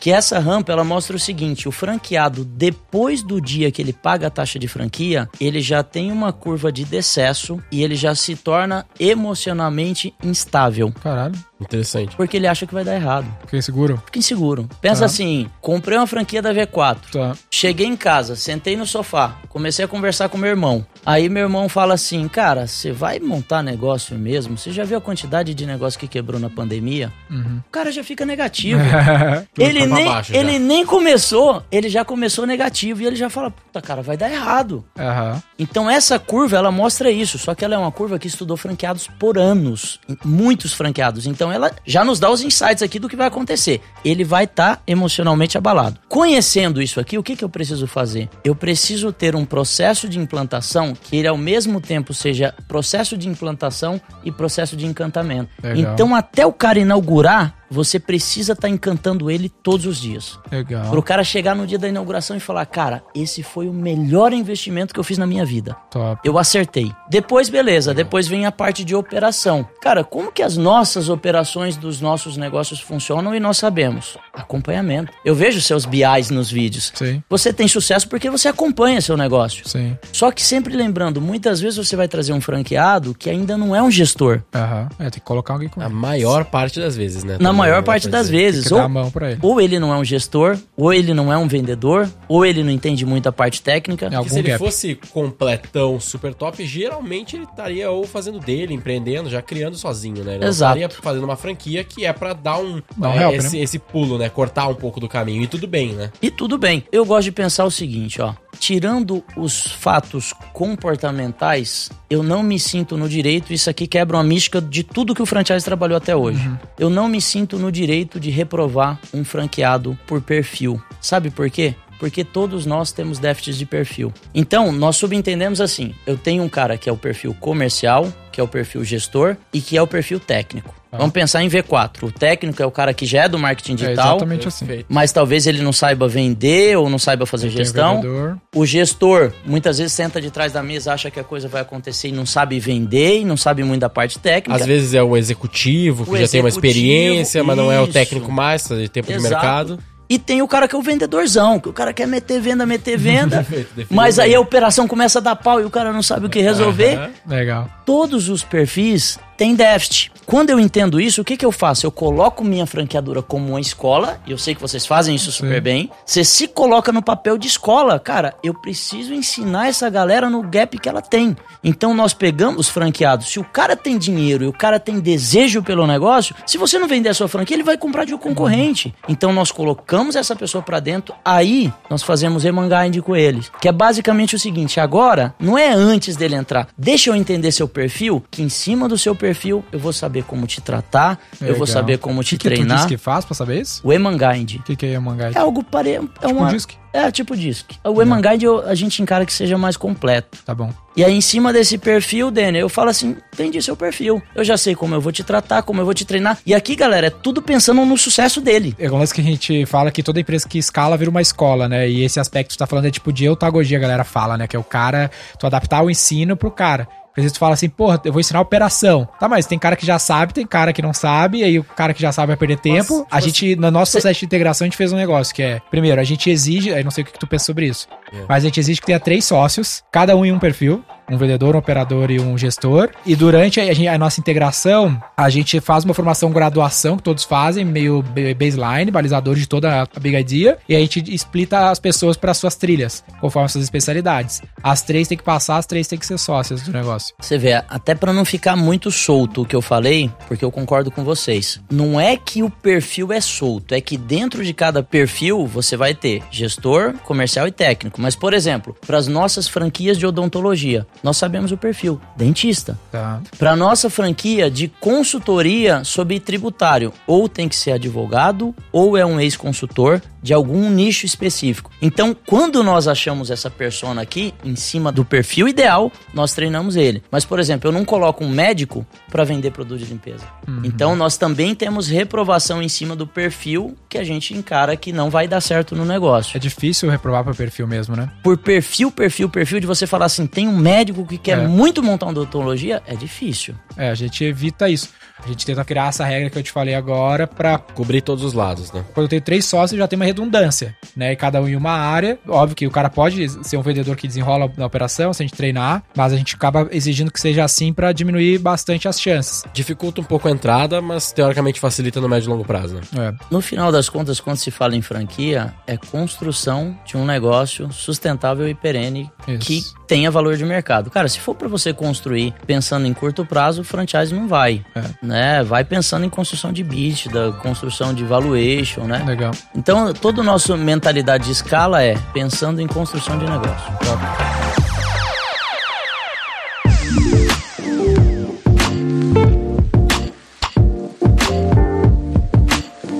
que essa rampa ela mostra o seguinte: o franqueado, depois do dia que ele paga a taxa de franquia, ele já tem uma curva de decesso e ele já se torna emocionalmente instável. Caralho, Interessante. Porque ele acha que vai dar errado. fiquei seguro. Fica inseguro. Pensa Tá. assim: comprei uma franquia da V4. Tá. Cheguei em casa, sentei no sofá, comecei a conversar com meu irmão. Aí meu irmão fala assim: Cara, você vai montar negócio mesmo? Você já viu a quantidade de negócio que quebrou na pandemia? O cara já fica negativo. [LAUGHS] Ele tá nem, ele nem começou, ele já começou negativo e ele já fala: Puta, cara, vai dar errado. Aham. Então essa curva ela mostra isso, só que ela é uma curva que estudou franqueados por anos, muitos franqueados. Então ela já nos dá os insights aqui do que vai acontecer. Ele vai estar emocionalmente abalado. Conhecendo isso aqui, o que, que eu preciso fazer? Eu preciso ter um processo de implantação que ele ao mesmo tempo seja processo de implantação e processo de encantamento. Legal. Então até o cara inaugurar você precisa estar encantando ele todos os dias. Legal. Pro cara chegar no dia da inauguração e falar, cara, esse foi o melhor investimento que eu fiz na minha vida. Top. Eu acertei. Depois, beleza, depois vem a parte de operação. Cara, como que as nossas operações dos nossos negócios funcionam e nós sabemos? Acompanhamento. Eu vejo seus BIs nos vídeos. Sim. Você tem sucesso porque você acompanha seu negócio. Sim. Só que sempre lembrando, muitas vezes você vai trazer um franqueado que ainda não é um gestor. Aham. É, tem que colocar alguém com A maior parte das vezes, né? Na maior parte das vezes. Ou, mão pra ele. ou ele não é um gestor, ou ele não é um vendedor, ou ele não entende muito a parte técnica. É se ele gap. fosse completão, super top, geralmente ele estaria ou fazendo dele, empreendendo, já criando sozinho, né? Ele Exato. estaria fazendo uma franquia que é pra dar um, um é, help, esse, esse pulo, né? Cortar um pouco do caminho. E tudo bem, né? E tudo bem. Eu gosto de pensar o seguinte, ó. Tirando os fatos comportamentais, eu não me sinto no direito, isso aqui quebra uma mística de tudo que o franchise trabalhou até hoje. Eu não me sinto no direito de reprovar um franqueado por perfil. Sabe por quê? Porque todos nós temos déficits de perfil. Então, nós subentendemos assim: eu tenho um cara que é o perfil comercial, que é o perfil gestor e que é o perfil técnico. Vamos pensar em V4. O técnico é o cara que já é do marketing É digital, exatamente assim. Mas talvez ele não saiba vender ou não saiba fazer Tem gestão. vendedor. O gestor muitas vezes senta de trás da mesa, acha que a coisa vai acontecer e não sabe vender e não sabe muito da parte técnica. Às vezes é o executivo, que O já tem uma executivo, experiência, mas não é o isso. técnico mais, tá de tempo de Exato. mercado. E tem o cara que é o vendedorzão, que o cara quer meter venda, meter venda. [LAUGHS] Mas aí a operação começa a dar pau e o cara não sabe o que resolver. Legal. Todos os perfis têm déficit. Quando eu entendo isso, o que, que eu faço? Eu coloco minha franqueadora como uma escola, e eu sei que vocês fazem isso super bem. Você se coloca no papel de escola. Cara, eu preciso ensinar essa galera no gap que ela tem. Então nós pegamos os franqueados. Se o cara tem dinheiro e o cara tem desejo pelo negócio, se você não vender a sua franquia, ele vai comprar de um concorrente. Então nós colocamos essa pessoa pra dentro, aí nós fazemos remangind com eles. Que é basicamente o seguinte: agora, não é antes dele entrar. Deixa eu entender seu perfil, que em cima do seu perfil eu vou saber como te tratar, eu vou Legal. saber como te que que treinar. disse que faz pra saber isso? O Emangind. O que, que é mangá? É algo pare... é Tipo uma... um disque? É, tipo disc. O Emanguide a gente encara que seja mais completo. Tá bom. E aí, em cima desse perfil, Daniel, eu falo assim: entendi seu perfil. Eu já sei como eu vou te tratar, como eu vou te treinar. E aqui, galera, é tudo pensando no sucesso dele. É um lance que a gente fala que toda empresa que escala vira uma escola, né? E esse aspecto que tu tá falando é tipo de eutagogia, a galera fala, né? Que é o cara, tu adaptar o ensino pro cara. Às vezes tu fala assim, porra, eu vou ensinar operação. Tá, mas tem cara que já sabe, tem cara que não sabe, e aí o cara que já sabe vai perder tempo. a gente, no nosso processo de integração, a gente fez um negócio que é, primeiro, a gente exige, aí não sei o que que tu pensa sobre isso, mas a gente exige que tenha três sócios, cada um em um perfil, um vendedor, um operador e um gestor. E durante a, gente- a nossa integração, a gente faz uma formação graduação que todos fazem, meio ba- baseline, balizador de toda a Big Idea, e a gente explita as pessoas para suas trilhas, conforme suas especialidades. As três tem que passar, as três tem que ser sócias do negócio. Você vê, até pra não ficar muito solto o que eu falei, porque eu concordo com vocês. Não é que o perfil é solto, é que dentro de cada perfil você vai ter gestor, comercial e técnico. Mas, por exemplo, para as nossas franquias de odontologia, nós sabemos o perfil, dentista. Tá? Para nossa franquia de consultoria sobre tributário, ou tem que ser advogado, ou é um ex-consultor de algum nicho específico. Então, quando nós achamos essa persona aqui em cima do perfil ideal, nós treinamos ele. Mas, por exemplo, eu não coloco um médico para vender produto de limpeza. Então, nós também temos reprovação em cima do perfil que a gente encara que não vai dar certo no negócio É difícil reprovar para perfil mesmo, né? por perfil, perfil, perfil, de você falar assim, tem um médico que quer É. muito montar uma odontologia, é difícil. É, a gente evita isso. A gente tenta criar essa regra que eu te falei agora pra Cobrir todos os lados, né? quando eu tenho três sócios, já tem uma redundância, né? E cada um em uma área. Óbvio que o cara pode ser um vendedor que desenrola na operação, se a gente treinar, mas a gente acaba exigindo que seja assim pra diminuir bastante as chances. Dificulta um pouco a entrada, mas teoricamente facilita no médio e longo prazo, né? É. No final das contas, quando se fala em franquia, é construção de um negócio sustentável e perene Isso. que tenha valor de mercado. Cara, se for para você construir pensando em curto prazo, franchise não vai, É. né? Vai pensando em construção de bit, da construção de valuation, né? Legal. Então, toda a nossa mentalidade de escala é pensando em construção de negócio.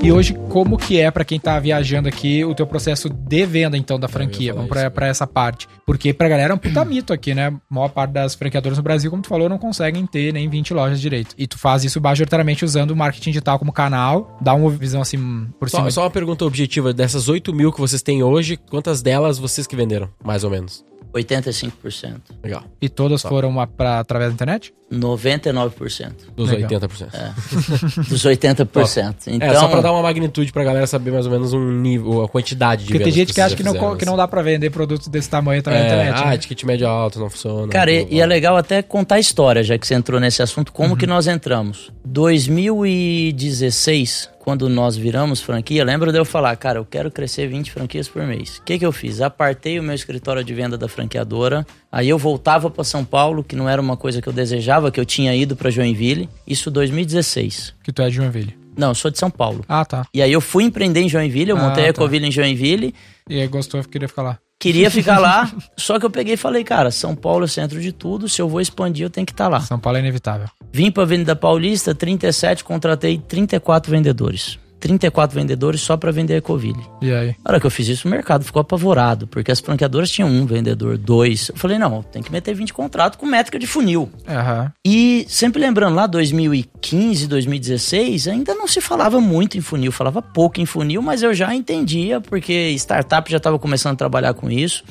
E hoje, como que é pra quem tá viajando aqui o teu processo de venda, então, da franquia? falar Vamos pra, isso. pra essa parte. Porque pra galera é um puta mito aqui, né? A maior parte das franqueadoras no Brasil, como tu falou, não conseguem ter nem 20 lojas direito. E tu faz isso majoritariamente usando o marketing digital como canal. Dá uma visão assim por Só, cima. só uma pergunta objetiva. Dessas 8 mil que vocês têm hoje, quantas delas vocês que venderam? Mais ou menos. 85%. Legal. E todas foram uma pra, através da internet? 99% Dos Legal. 80%. [LAUGHS] dos 80%. Então, é, só pra dar uma magnitude pra galera saber mais ou menos um nível, a quantidade de Porque tem gente que vocês acha que não, fizeram, que não dá pra vender produtos desse tamanho através da É, internet. ah, né? ticket médio alto não funciona. Cara, e, e é legal até contar a história, já que você entrou nesse assunto, como Uhum. que nós entramos. 2016, quando nós viramos franquia, lembra de eu falar, cara, eu quero crescer 20 franquias por mês. O que que eu fiz? Apartei o meu escritório de venda da franqueadora, aí eu voltava para São Paulo, que não era uma coisa que eu desejava, que eu tinha ido para Joinville, isso 2016. Que tu é de Joinville. Não, eu sou de São Paulo. Ah, tá. E aí eu fui empreender em Joinville, eu Ah, montei a tá. Ecoville em Joinville, E aí gostou, queria ficar lá. Queria ficar lá, [LAUGHS] só que eu peguei e falei, cara, São Paulo é o centro de tudo, se eu vou expandir eu tenho que estar lá. São Paulo é inevitável. Vim para Avenida Paulista, 37, contratei 34 vendedores. 34 vendedores só para vender a Ecoville. E aí? Na hora que eu fiz isso, o mercado ficou apavorado, porque as franqueadoras tinham um vendedor, dois. Eu falei, não, tem que meter 20 contratos com métrica de funil. Aham. E sempre lembrando, lá 2015, 2016, ainda não se falava muito em funil, falava pouco em funil, mas eu já entendia, porque startup já estava começando a trabalhar com isso.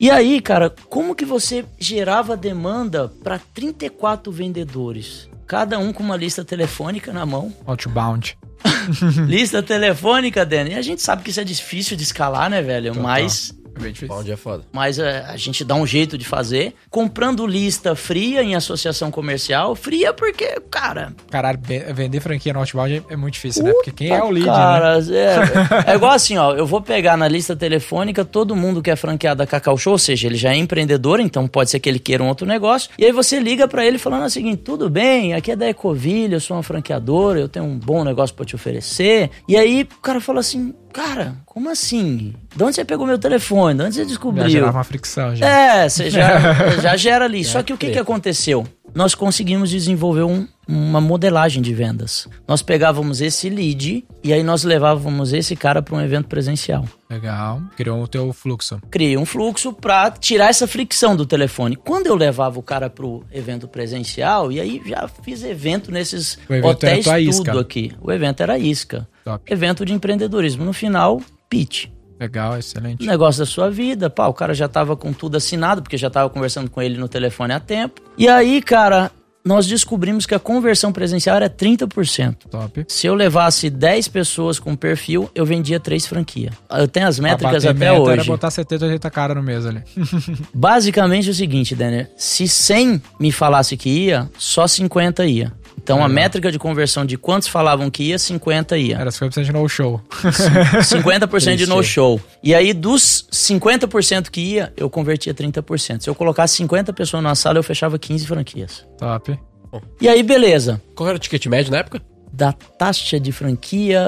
E aí, cara, como que você gerava demanda para 34 vendedores? Cada um com uma lista telefônica na mão. Outbound. [LAUGHS] lista telefônica, Dani. E a gente sabe que isso é difícil de escalar, né, velho? Mas É bem difícil. Onde é foda. mas é, a gente dá um jeito de fazer. Comprando lista fria em associação comercial. Fria porque, cara. Caralho, vender franquia no Outbound é, é muito difícil, né? Porque quem é o lead, né? cara, é, [LAUGHS] é igual assim, ó. Eu vou pegar na lista telefônica todo mundo que é franqueado da Cacau Show, ou seja, ele já é empreendedor, então pode ser que ele queira um outro negócio. E aí você liga pra ele falando o seguinte: tudo bem, aqui é da Ecoville, eu sou uma franqueadora, eu tenho um bom negócio pra te oferecer. E aí o cara fala assim: cara, como assim? De onde você pegou meu telefone? De onde você Já descobriu? gerava uma fricção, já. É, você já, [LAUGHS] já gera ali. Só que o que, que aconteceu? Nós conseguimos desenvolver um- uma modelagem de vendas. Nós pegávamos esse lead e aí nós levávamos esse cara para um evento presencial. Legal. Criou o teu fluxo. Criei um fluxo para tirar essa fricção do telefone. Quando eu levava o cara pro evento presencial, e aí já fiz evento nesses O evento era hotéis tudo isca. aqui. O evento era isca. Top. Evento de empreendedorismo. No final, pitch Legal, excelente. negócio da sua vida, pá, o cara já tava com tudo assinado, porque já tava conversando com ele no telefone há tempo. E aí, cara, nós descobrimos que a conversão presencial era 30%. Top. Se eu levasse 10 pessoas com perfil, eu vendia 3 franquias. Eu tenho as métricas Pra bater até meta Era hoje. botar 70, 80 cara no mês ali. [LAUGHS] Basicamente é o seguinte, Denner, se 100 me falasse que ia, só 50 ia. Então a métrica de conversão de quantos falavam que ia, 50 ia. Era 50% [LAUGHS] de no show. 50% de no-show. E aí, dos 50% que ia, eu convertia 30%. Se eu colocasse 50 pessoas numa sala, eu fechava 15 franquias. Top. E aí, beleza. Qual era o ticket médio na época? Da taxa de franquia,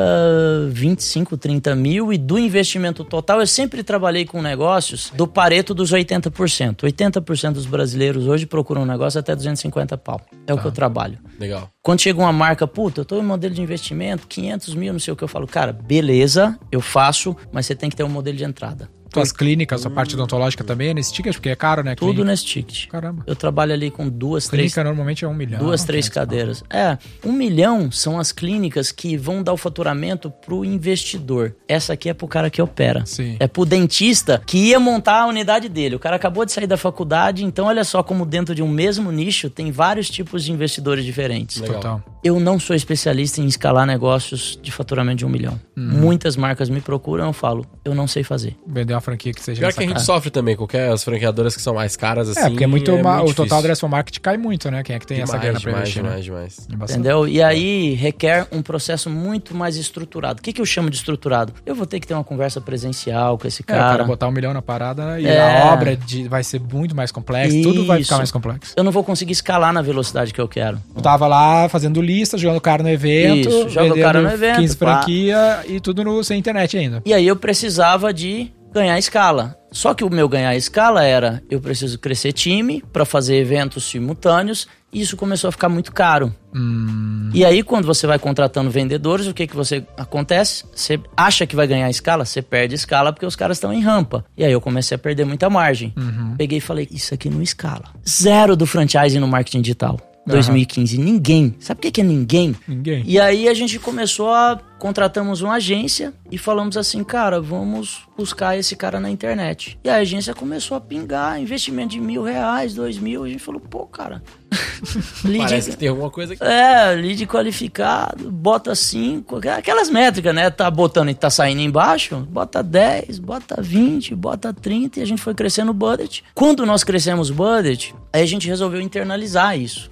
25, 30 mil. E do investimento total, eu sempre trabalhei com negócios do pareto dos 80%. 80% dos brasileiros hoje procuram um negócio até 250 pau. É o que eu trabalho. Legal. Quando chega uma marca, puta, eu tô em modelo de investimento, 500 mil, não sei o que, eu falo, cara, beleza, eu faço, mas você tem que ter um modelo de entrada. Tuas clínicas, a parte odontológica também é nesse ticket, porque é caro, né? Tudo Clínica. nesse ticket. Caramba. Eu trabalho ali com duas, três, Clínica normalmente é um milhão. duas, três cadeiras. É, um milhão são as clínicas que vão dar o faturamento pro investidor. Essa aqui é pro cara que opera. Sim. É pro dentista que ia montar a unidade dele. O cara acabou de sair da faculdade, então olha só como dentro de um mesmo nicho tem vários tipos de investidores diferentes. Legal. Total. Eu não sou especialista em escalar negócios de faturamento de um milhão. Uhum. Muitas marcas me procuram, eu falo, eu não sei fazer. Vender uma franquia que seja Pior que a gente cara. sofre também, qualquer as franqueadoras que são mais caras assim. É, porque é muito, ma- o total addressable market cai muito, né? Quem é que tem essa demais, grana pra demais, investir, né? demais, demais. É bastante. Entendeu? E aí requer um processo muito mais estruturado. O que, que eu chamo de estruturado? Eu vou ter que ter uma conversa presencial com esse É, o cara cara. botar um milhão na parada e É. a obra de- vai ser muito mais complexa, tudo vai ficar Isso. mais complexo. Eu não vou conseguir escalar na velocidade que eu quero. Eu tava lá fazendo lista, jogando o cara no evento, Isso, joga o cara no evento, 15 pá. franquia e tudo no, sem internet ainda. E aí eu precisava de ganhar escala. Só que o meu ganhar escala era eu preciso crescer time para fazer eventos simultâneos isso começou a ficar muito caro. Hum, E aí, quando você vai contratando vendedores, o que que você acontece? Você acha que vai ganhar escala, você perde escala porque os caras estão em rampa. E aí eu comecei a perder muita margem. Peguei e falei, isso aqui não escala. Zero do franchising no marketing digital. 2015. Ninguém. Sabe o que que é ninguém? ninguém. E aí a gente começou a contratamos uma agência e falamos assim, cara, vamos buscar esse cara na internet. E a agência começou a pingar investimento de mil reais, dois mil. A gente falou, pô, cara, [LAUGHS] lead, Parece que tem alguma coisa aqui. é, lead qualificado, bota 5, aquelas métricas, né? Tá botando e tá saindo embaixo, bota 10, bota 20, bota 30 e a gente foi crescendo o budget. Quando nós crescemos o budget, aí a gente resolveu internalizar isso.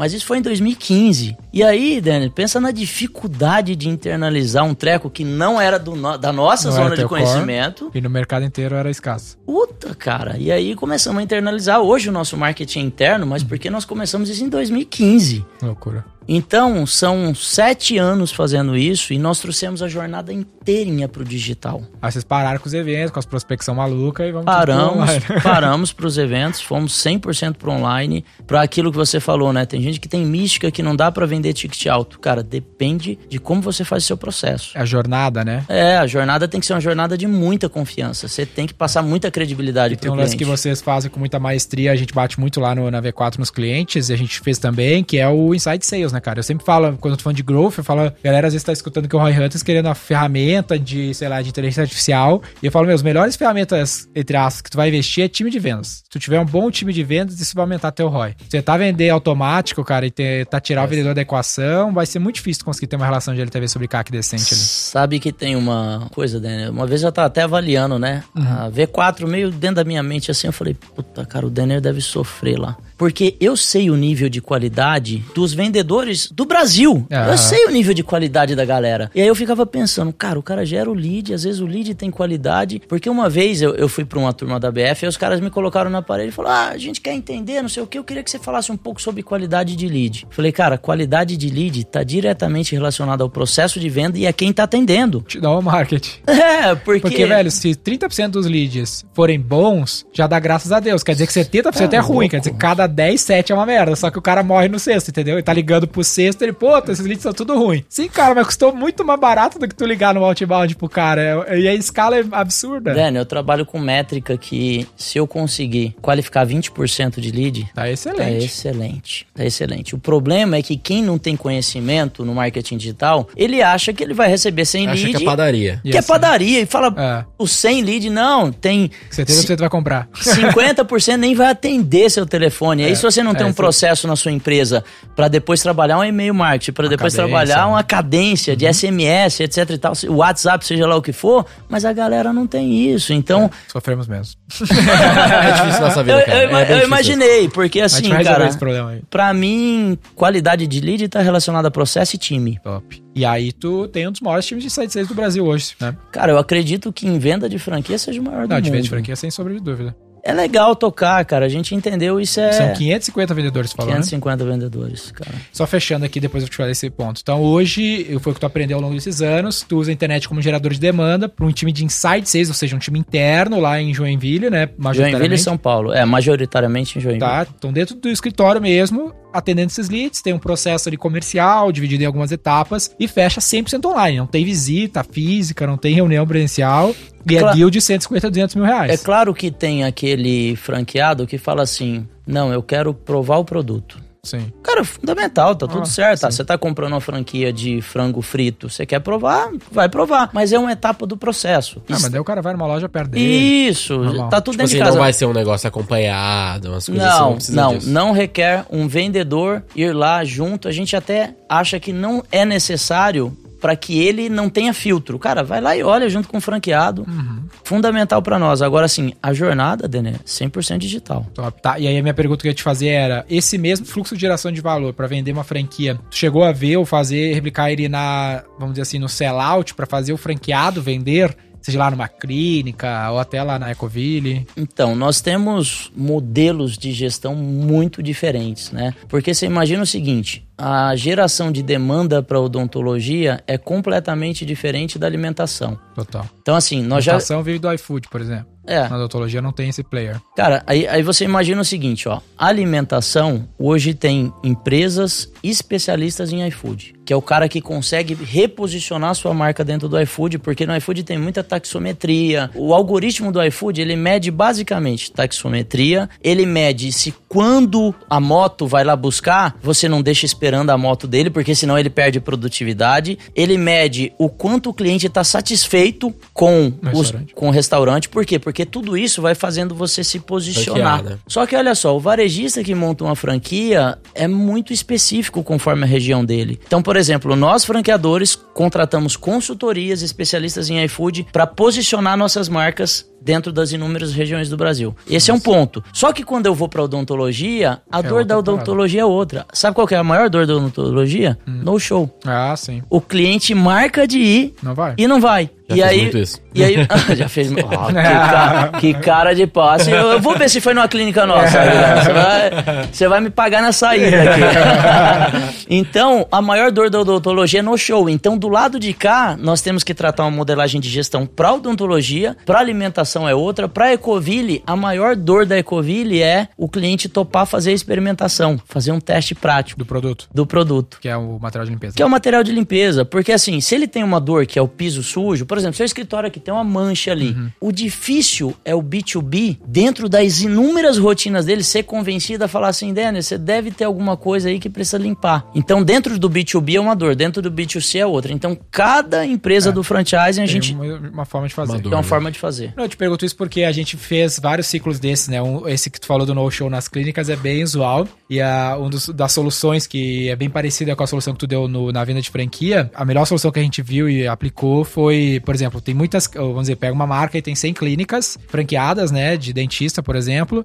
Mas isso foi em 2015. E aí, Dani, pensa na dificuldade de internalizar um treco que não era do no- da nossa Não zona de teu core. conhecimento. E no mercado inteiro era escasso. Puta, cara. E aí começamos a internalizar hoje o nosso marketing interno, mas porque nós começamos isso em 2015. Loucura. Então, são sete anos fazendo isso e nós trouxemos a jornada inteirinha pro digital. Aí vocês pararam com os eventos, com as prospecção maluca e vamos pro Paramos, [LAUGHS] paramos pros eventos, fomos 100% pro online, para aquilo que você falou, né? Tem gente que tem mística que não dá para vender ticket alto. Cara, depende de como você faz o seu processo. A jornada, né? É, a jornada tem que ser uma jornada de muita confiança. Você tem que passar muita credibilidade E pro tem um lance que vocês fazem com muita maestria, a gente bate muito lá no, na V4 nos clientes, e a gente fez também, que é o Inside Sales, né, cara? Eu sempre falo, quando eu tô falando de growth, eu falo, galera às vezes tá escutando que o Roy Hunters querendo uma ferramenta de, sei lá, de inteligência artificial, e eu falo, meus melhores ferramentas, entre aspas, que tu vai investir é time de vendas. Se tu tiver um bom time de vendas, isso vai aumentar teu ROI. Se você tá vender automático, cara, e tentar tirar o vendedor da equação, vai ser muito difícil conseguir ter uma relação de LTV sobre CAC decente ali. Sabe que tem uma coisa, Daniel. Uma vez eu tava até avaliando, né? A V4 meio dentro da minha mente assim, eu falei, puta, cara, o Daniel deve sofrer lá. Porque eu sei o nível de qualidade dos vendedores do Brasil. Aham. Eu sei o nível de qualidade da galera. E aí eu ficava pensando, cara, o cara gera o lead, às vezes o lead tem qualidade. Porque uma vez eu, eu fui pra uma turma da BF e os caras me colocaram na parede e falaram: Ah, a gente quer entender, não sei o que, eu queria que você falasse um pouco sobre qualidade de lead. Falei, cara, qualidade de lead tá diretamente relacionada ao processo de venda e a quem tá atendendo. Te dá o marketing. [LAUGHS] É, porque. Porque, velho, se 30% dos leads forem bons, já dá graças a Deus. Quer dizer que 70% Tá é ruim. louco. Quer dizer que cada 10, 7 é uma merda. Só que o cara morre no sexto, entendeu? Ele tá ligando pro sexto, ele, pô, esses leads são tudo ruim. Sim, cara, mas custou muito mais barato do que tu ligar no outbound pro cara. É- E a escala é absurda. Dani, eu trabalho com métrica que se eu conseguir qualificar 20% de lead, Tá Tá excelente. excelente. Tá excelente. O problema é que quem não tem conhecimento no marketing digital, ele acha que ele vai receber 100 Acha lead. que é padaria. E que é padaria. E fala, É. o 100 lead, não, tem 70% vai comprar. 50% nem vai atender seu telefone. Aí se você não tem é, um isso- processo na sua empresa para depois trabalhar um e-mail marketing, para depois cadência, trabalhar uma cadência de SMS, etc e tal, o WhatsApp, seja lá o que for, mas a galera não tem isso. Então, Sofremos mesmo. [LAUGHS] É difícil nossa eu, vida, cara. eu É eu difícil. imaginei, porque assim, cara, esse problema aí. pra mim, qualidade de lead tá relacionada a processo e time. Top. E aí tu tem um dos maiores times de site sales do Brasil hoje, né? Cara, eu acredito que em venda de franquia seja o maior do Não, de mundo. venda de franquia sem sombra de dúvida. É legal tocar, cara. A gente entendeu isso é São 550 vendedores falando. 550 vendedores, cara. Só fechando aqui, depois eu te falar esse ponto. Então, hoje, foi o que tu aprendeu ao longo desses anos. Tu usa a internet como gerador de demanda para um time de inside sales, ou seja, um time interno lá em Joinville, né? Joinville e. São Paulo. É, majoritariamente em Joinville. Tá, então dentro do escritório mesmo, atendendo esses leads, tem um processo ali comercial, dividido em algumas etapas, e fecha 100% online. Não tem visita física, não tem reunião presencial, e é Claro. deal de 150 a 200 mil É reais. claro que tem aquele franqueado que fala assim: não, eu quero provar o produto. Sim. Cara, fundamental, tá tudo Ah, certo. Tá? Você tá comprando uma franquia de frango frito, você quer provar, vai provar. Mas é uma etapa do processo. Ah, Isso, mas daí o cara vai numa loja perto dele. Isso, Normal. tá tudo Tipo dentro assim, de casa. não vai ser um negócio acompanhado, umas coisas assim. Não, precisa não, disso. não requer um vendedor ir lá junto. A gente até acha que não é necessário para que ele não tenha filtro. Cara, vai lá e olha junto com o franqueado. Uhum. Fundamental para nós. Agora sim, a jornada, Denê, 100% digital. Top. Tá, e aí a minha pergunta que eu ia te fazer era: esse mesmo fluxo de geração de valor para vender uma franquia, tu chegou a ver ou fazer, replicar ele na, vamos dizer assim, no sellout para fazer o franqueado vender? Seja lá numa clínica ou até lá na Ecoville. Então, nós temos modelos de gestão muito diferentes, né? Porque você imagina o seguinte: a geração de demanda para odontologia é completamente diferente da alimentação. Total. Então, assim, nós já. Alimentação vive do iFood, por exemplo. É. Na odontologia não tem esse player. Cara, aí, aí você imagina o seguinte, ó. Alimentação, hoje tem empresas especialistas em iFood. Que é o cara que consegue reposicionar sua marca dentro do iFood, porque no iFood tem muita taxometria. O algoritmo do iFood, ele mede basicamente taxometria, ele mede se quando a moto vai lá buscar, você não deixa esperando a moto dele, porque senão ele perde produtividade. Ele mede o quanto o cliente está satisfeito com, os, com o restaurante. Por quê? Porque tudo isso vai fazendo você se posicionar. Franquear, né? Só que olha só, o varejista que monta uma franquia é muito específico conforme a região dele. Então, por exemplo, nós franqueadores contratamos consultorias especialistas em iFood para posicionar nossas marcas dentro das inúmeras regiões do Brasil. Esse é um ponto. Só que quando eu vou para odontologia, a É dor da odontologia é outra. Sabe qual que é a maior dor da odontologia? Hum. No show. Ah, sim. O cliente marca de ir Não vai. e não vai. Já e aí, muito isso. E aí, [LAUGHS] já fez. [LAUGHS] Ó, que, cara, que [LAUGHS] cara de passe. Eu, eu vou ver se foi numa clínica nossa. Guilherme. Você vai, você vai me pagar na saída aqui. então, a maior dor da odontologia é no show. Então, do lado de cá, nós temos que tratar uma modelagem de gestão para odontologia, para alimentação é outra, para Ecoville, a maior dor da Ecoville é o cliente topar fazer a experimentação, fazer um teste prático Do produto, do produto. que é o material de limpeza. Que é o material de limpeza. Porque assim, se ele tem uma dor que é o piso sujo, por exemplo, seu escritório aqui tem uma mancha ali. O difícil é o B2B, dentro das inúmeras rotinas dele, ser convencido a falar assim, Dennis, você deve ter alguma coisa aí que precisa limpar. Então, dentro do B2B é uma dor, dentro do B2C é outra. Então, cada empresa do franchising a Tem gente uma, uma forma de fazer. Uma tem dor. uma forma de fazer. Não, te pergunto isso porque a gente fez vários ciclos desses, né? Um- esse que tu falou do no-show nas clínicas é bem usual. E a, um dos, das soluções que é bem parecida com a solução que tu deu no- na venda de franquia, a melhor solução que a gente viu e aplicou foi, por exemplo, tem muitas, vamos dizer, pega uma marca e tem 100 clínicas franqueadas, né? De dentista, por exemplo.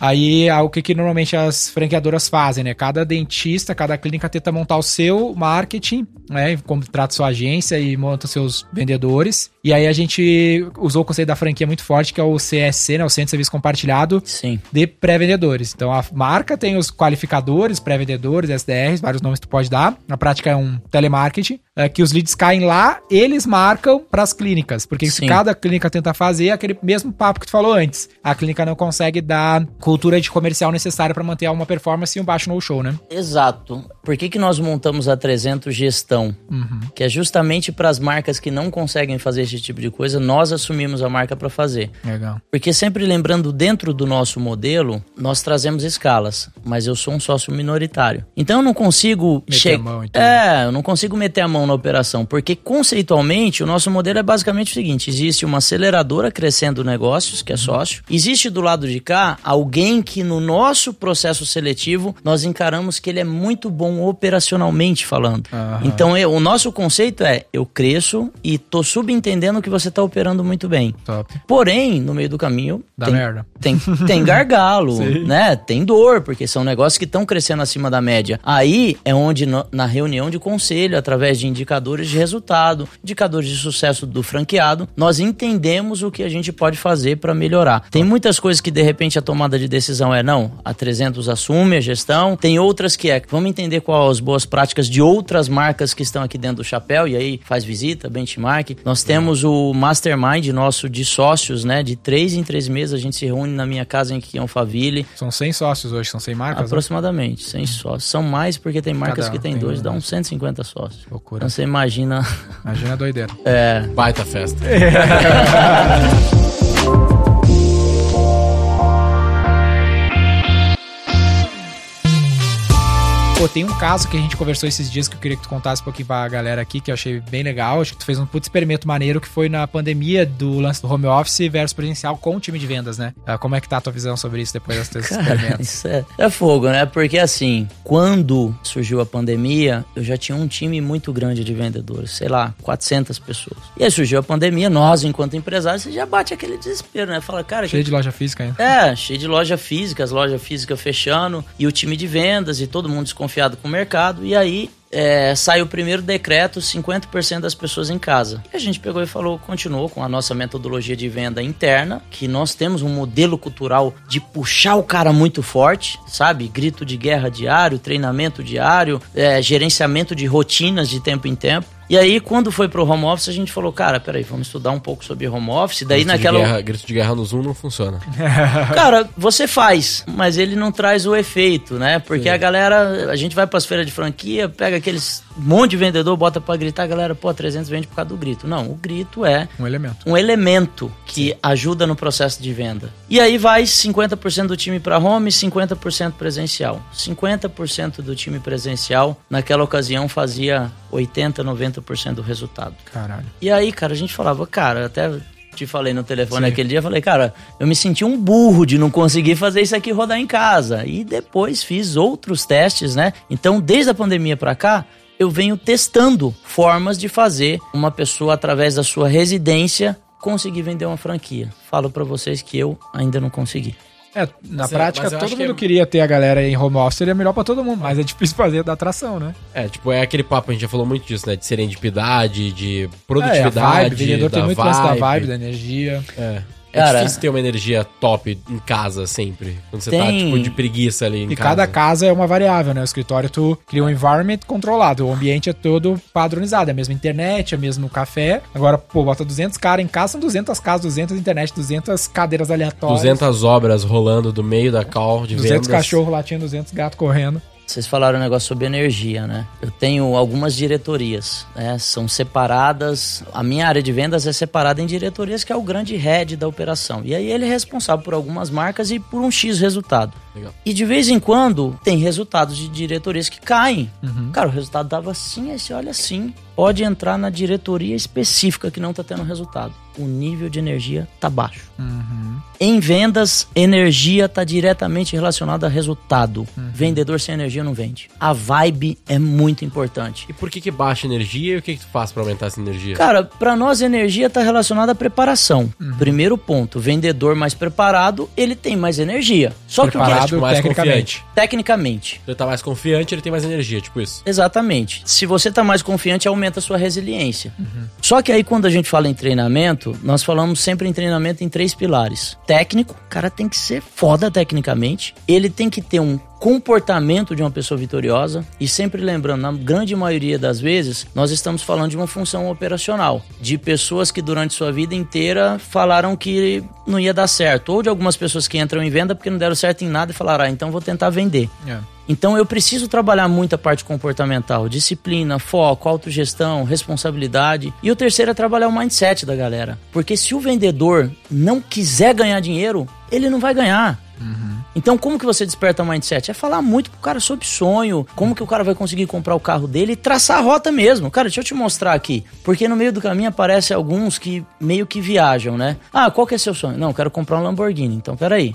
Aí, ah, o que, que normalmente as franqueadoras fazem, né? Cada dentista, cada clínica tenta montar o seu marketing, né? Contrata sua agência e monta seus vendedores. E aí a gente usou o conceito da franquia muito forte, que é o CSC, né? O Centro de Serviço Compartilhado Sim. de pré-vendedores. Então a marca tem os qualificadores, pré-vendedores, SDRs, vários nomes que tu pode dar. Na prática é um telemarketing, é, que os leads caem lá, eles marcam para as clínicas. Porque se cada clínica tenta fazer, é aquele mesmo papo que tu falou antes. A clínica não consegue dar cultura de comercial necessária para manter uma performance e um baixo no-show, né? Exato. Por que, que nós montamos a 300 Gestão? Que é justamente para as marcas que não conseguem fazer esse tipo de coisa, nós assumimos a marca para fazer. Legal. Porque sempre lembrando, dentro do nosso modelo, nós trazemos escalas, mas eu sou um sócio minoritário. Então eu não consigo Meter che- a mão e tudo. É, eu não consigo meter a mão na operação, porque conceitualmente o nosso modelo é basicamente o seguinte: existe uma aceleradora crescendo negócios, Uhum. que é sócio, existe do lado de cá alguém que no nosso processo seletivo nós encaramos que ele é muito bom operacionalmente falando. Aham. Então eu- o nosso conceito é: eu cresço e tô subentendendo que você tá operando muito bem. Top. Porém, no meio do caminho. Dá tem, merda. Tem, [LAUGHS] tem gargalo, né? Tem dor, porque são negócios que estão crescendo acima da média. Aí é onde, no- na reunião de conselho, através de indicadores de resultado, indicadores de sucesso do franqueado, nós entendemos o que a gente pode fazer para melhorar. Tem muitas coisas que, de repente, a tomada de decisão é não, a 300 assume a gestão. Tem outras que é, vamos entender quais as boas práticas de outras marcas que estão aqui dentro do chapéu, e aí faz visita, benchmark. Nós temos o mastermind nosso de sócios, né? De três em três meses a gente se reúne na minha casa em Alphaville. São 100 sócios hoje, são 100 marcas. né? Aproximadamente, 100 sócios. São mais porque tem marcas Cada que tem tem dois, um, dá né? uns 150 sócios. Loucura. Então você imagina. Imagina a doideira. [LAUGHS] É, Baita festa. [LAUGHS] Pô, tem um caso que a gente conversou esses dias que eu queria que tu contasse um pouquinho pra galera aqui, que eu achei bem legal. Acho que tu fez um puto experimento maneiro que foi na pandemia do lance do home office versus presencial com o time de vendas, né? Ah, Como é que tá a tua visão sobre isso depois dos teus Cara, experimentos? isso é, é fogo, né? Porque assim, quando surgiu a pandemia, eu já tinha um time muito grande de vendedores, sei lá, 400 pessoas. E aí surgiu a pandemia, nós, enquanto empresários, você já bate aquele desespero, né? Fala, cara, Cheio de loja física ainda. É, cheio de loja física, as lojas físicas fechando, e o time de vendas, e todo mundo desconfiado com o mercado. E aí é, sai o primeiro decreto, 50% das pessoas em casa. E a gente pegou e falou, continuou com a nossa metodologia de venda interna, que nós temos um modelo cultural de puxar o cara muito forte, sabe? Grito de guerra diário, treinamento diário, é, gerenciamento de rotinas de tempo em tempo. E aí, quando foi pro home office, a gente falou, cara, peraí, vamos estudar um pouco sobre home office. Daí grito naquela. De guerra, grito de guerra no Zoom não funciona. [LAUGHS] Cara, você faz, mas ele não traz o efeito, né? Porque a galera, a gente vai pras feiras de franquia, pega aqueles monte de vendedor, bota pra gritar, a galera, pô, 300 vende por causa do grito. Não, o grito é Um elemento. um elemento que ajuda no processo de venda. E aí vai 50% do time para home, 50% presencial. 50% do time presencial naquela ocasião fazia 80, 90% do resultado. Caralho. E aí, cara, a gente falava, cara, até te falei no telefone Sim. aquele dia, falei, cara, eu me senti um burro de não conseguir fazer isso aqui rodar em casa. E depois fiz outros testes, né? Então, desde a pandemia pra cá, eu venho testando formas de fazer uma pessoa através da sua residência conseguir vender uma franquia. Falo pra vocês que eu ainda não consegui. É, na Mas é- prática, eu todo acho que mundo é- queria ter a galera em home office, seria melhor pra todo mundo, mas é difícil fazer da atração, né? É, tipo, é aquele papo, a gente já falou muito disso, né? De serendipidade, de É, a produtividade. vibe, o vendedor tem da muito lance da vibe, da energia. É. É Cara- difícil ter uma energia top em casa sempre. Quando você tá, Tem- tipo, de preguiça ali em E casa. cada casa é uma variável, né? O escritório tu cria um environment controlado, o ambiente é todo padronizado, é a mesma internet, é o mesmo café. Agora, pô, bota 200 caras em casa, são 200 casas, 200 internet, 200 cadeiras aleatórias. 200 obras rolando do meio da call de 200 vendas. cachorros latindo, 200 gatos correndo. Vocês falaram um negócio sobre energia, né? Eu tenho algumas diretorias, né? São separadas. A minha área de vendas é separada em diretorias, que é o grande head da operação. E aí ele é responsável por algumas marcas e por um X resultado. Legal. E de vez em quando tem resultados de diretorias que caem. Cara, o resultado dava assim, aí você olha assim. Pode entrar na diretoria específica que não tá tendo resultado. O nível de energia tá baixo. Em vendas, energia está diretamente relacionada a resultado. Vendedor sem energia não vende. A vibe é muito importante. E por que que baixa energia e o que que tu faz pra aumentar essa energia? Cara, para nós energia está relacionada à preparação. Primeiro ponto, vendedor mais preparado, ele tem mais energia. Só que o que Preparado tipo, mais tecnicamente. confiante. tecnicamente, Ele tá mais confiante, ele tem mais energia, tipo isso. Exatamente. Se você tá mais confiante, aumenta a sua resiliência. Só que aí, quando a gente fala em treinamento, nós falamos sempre em treinamento em três pilares. Técnico, o cara tem que ser foda tecnicamente. Ele tem que ter um comportamento de uma pessoa vitoriosa. E sempre lembrando, na grande maioria das vezes, nós estamos falando de uma função operacional. De pessoas que durante sua vida inteira falaram que não ia dar certo. Ou de algumas pessoas que entram em venda porque não deram certo em nada e falaram, ah, então vou tentar vender. É. Então eu preciso trabalhar muito a parte comportamental, disciplina, foco, autogestão, responsabilidade. E o terceiro é trabalhar o mindset da galera. Porque se o vendedor não quiser ganhar dinheiro, ele não vai ganhar. Então, como que você desperta o mindset? É falar muito pro cara sobre sonho, como que o cara vai conseguir comprar o carro dele e traçar a rota mesmo. Cara, deixa eu te mostrar aqui. Porque no meio do caminho aparece alguns que meio que viajam, né? Ah, qual que é seu sonho? Não, eu quero comprar um Lamborghini. Então, peraí.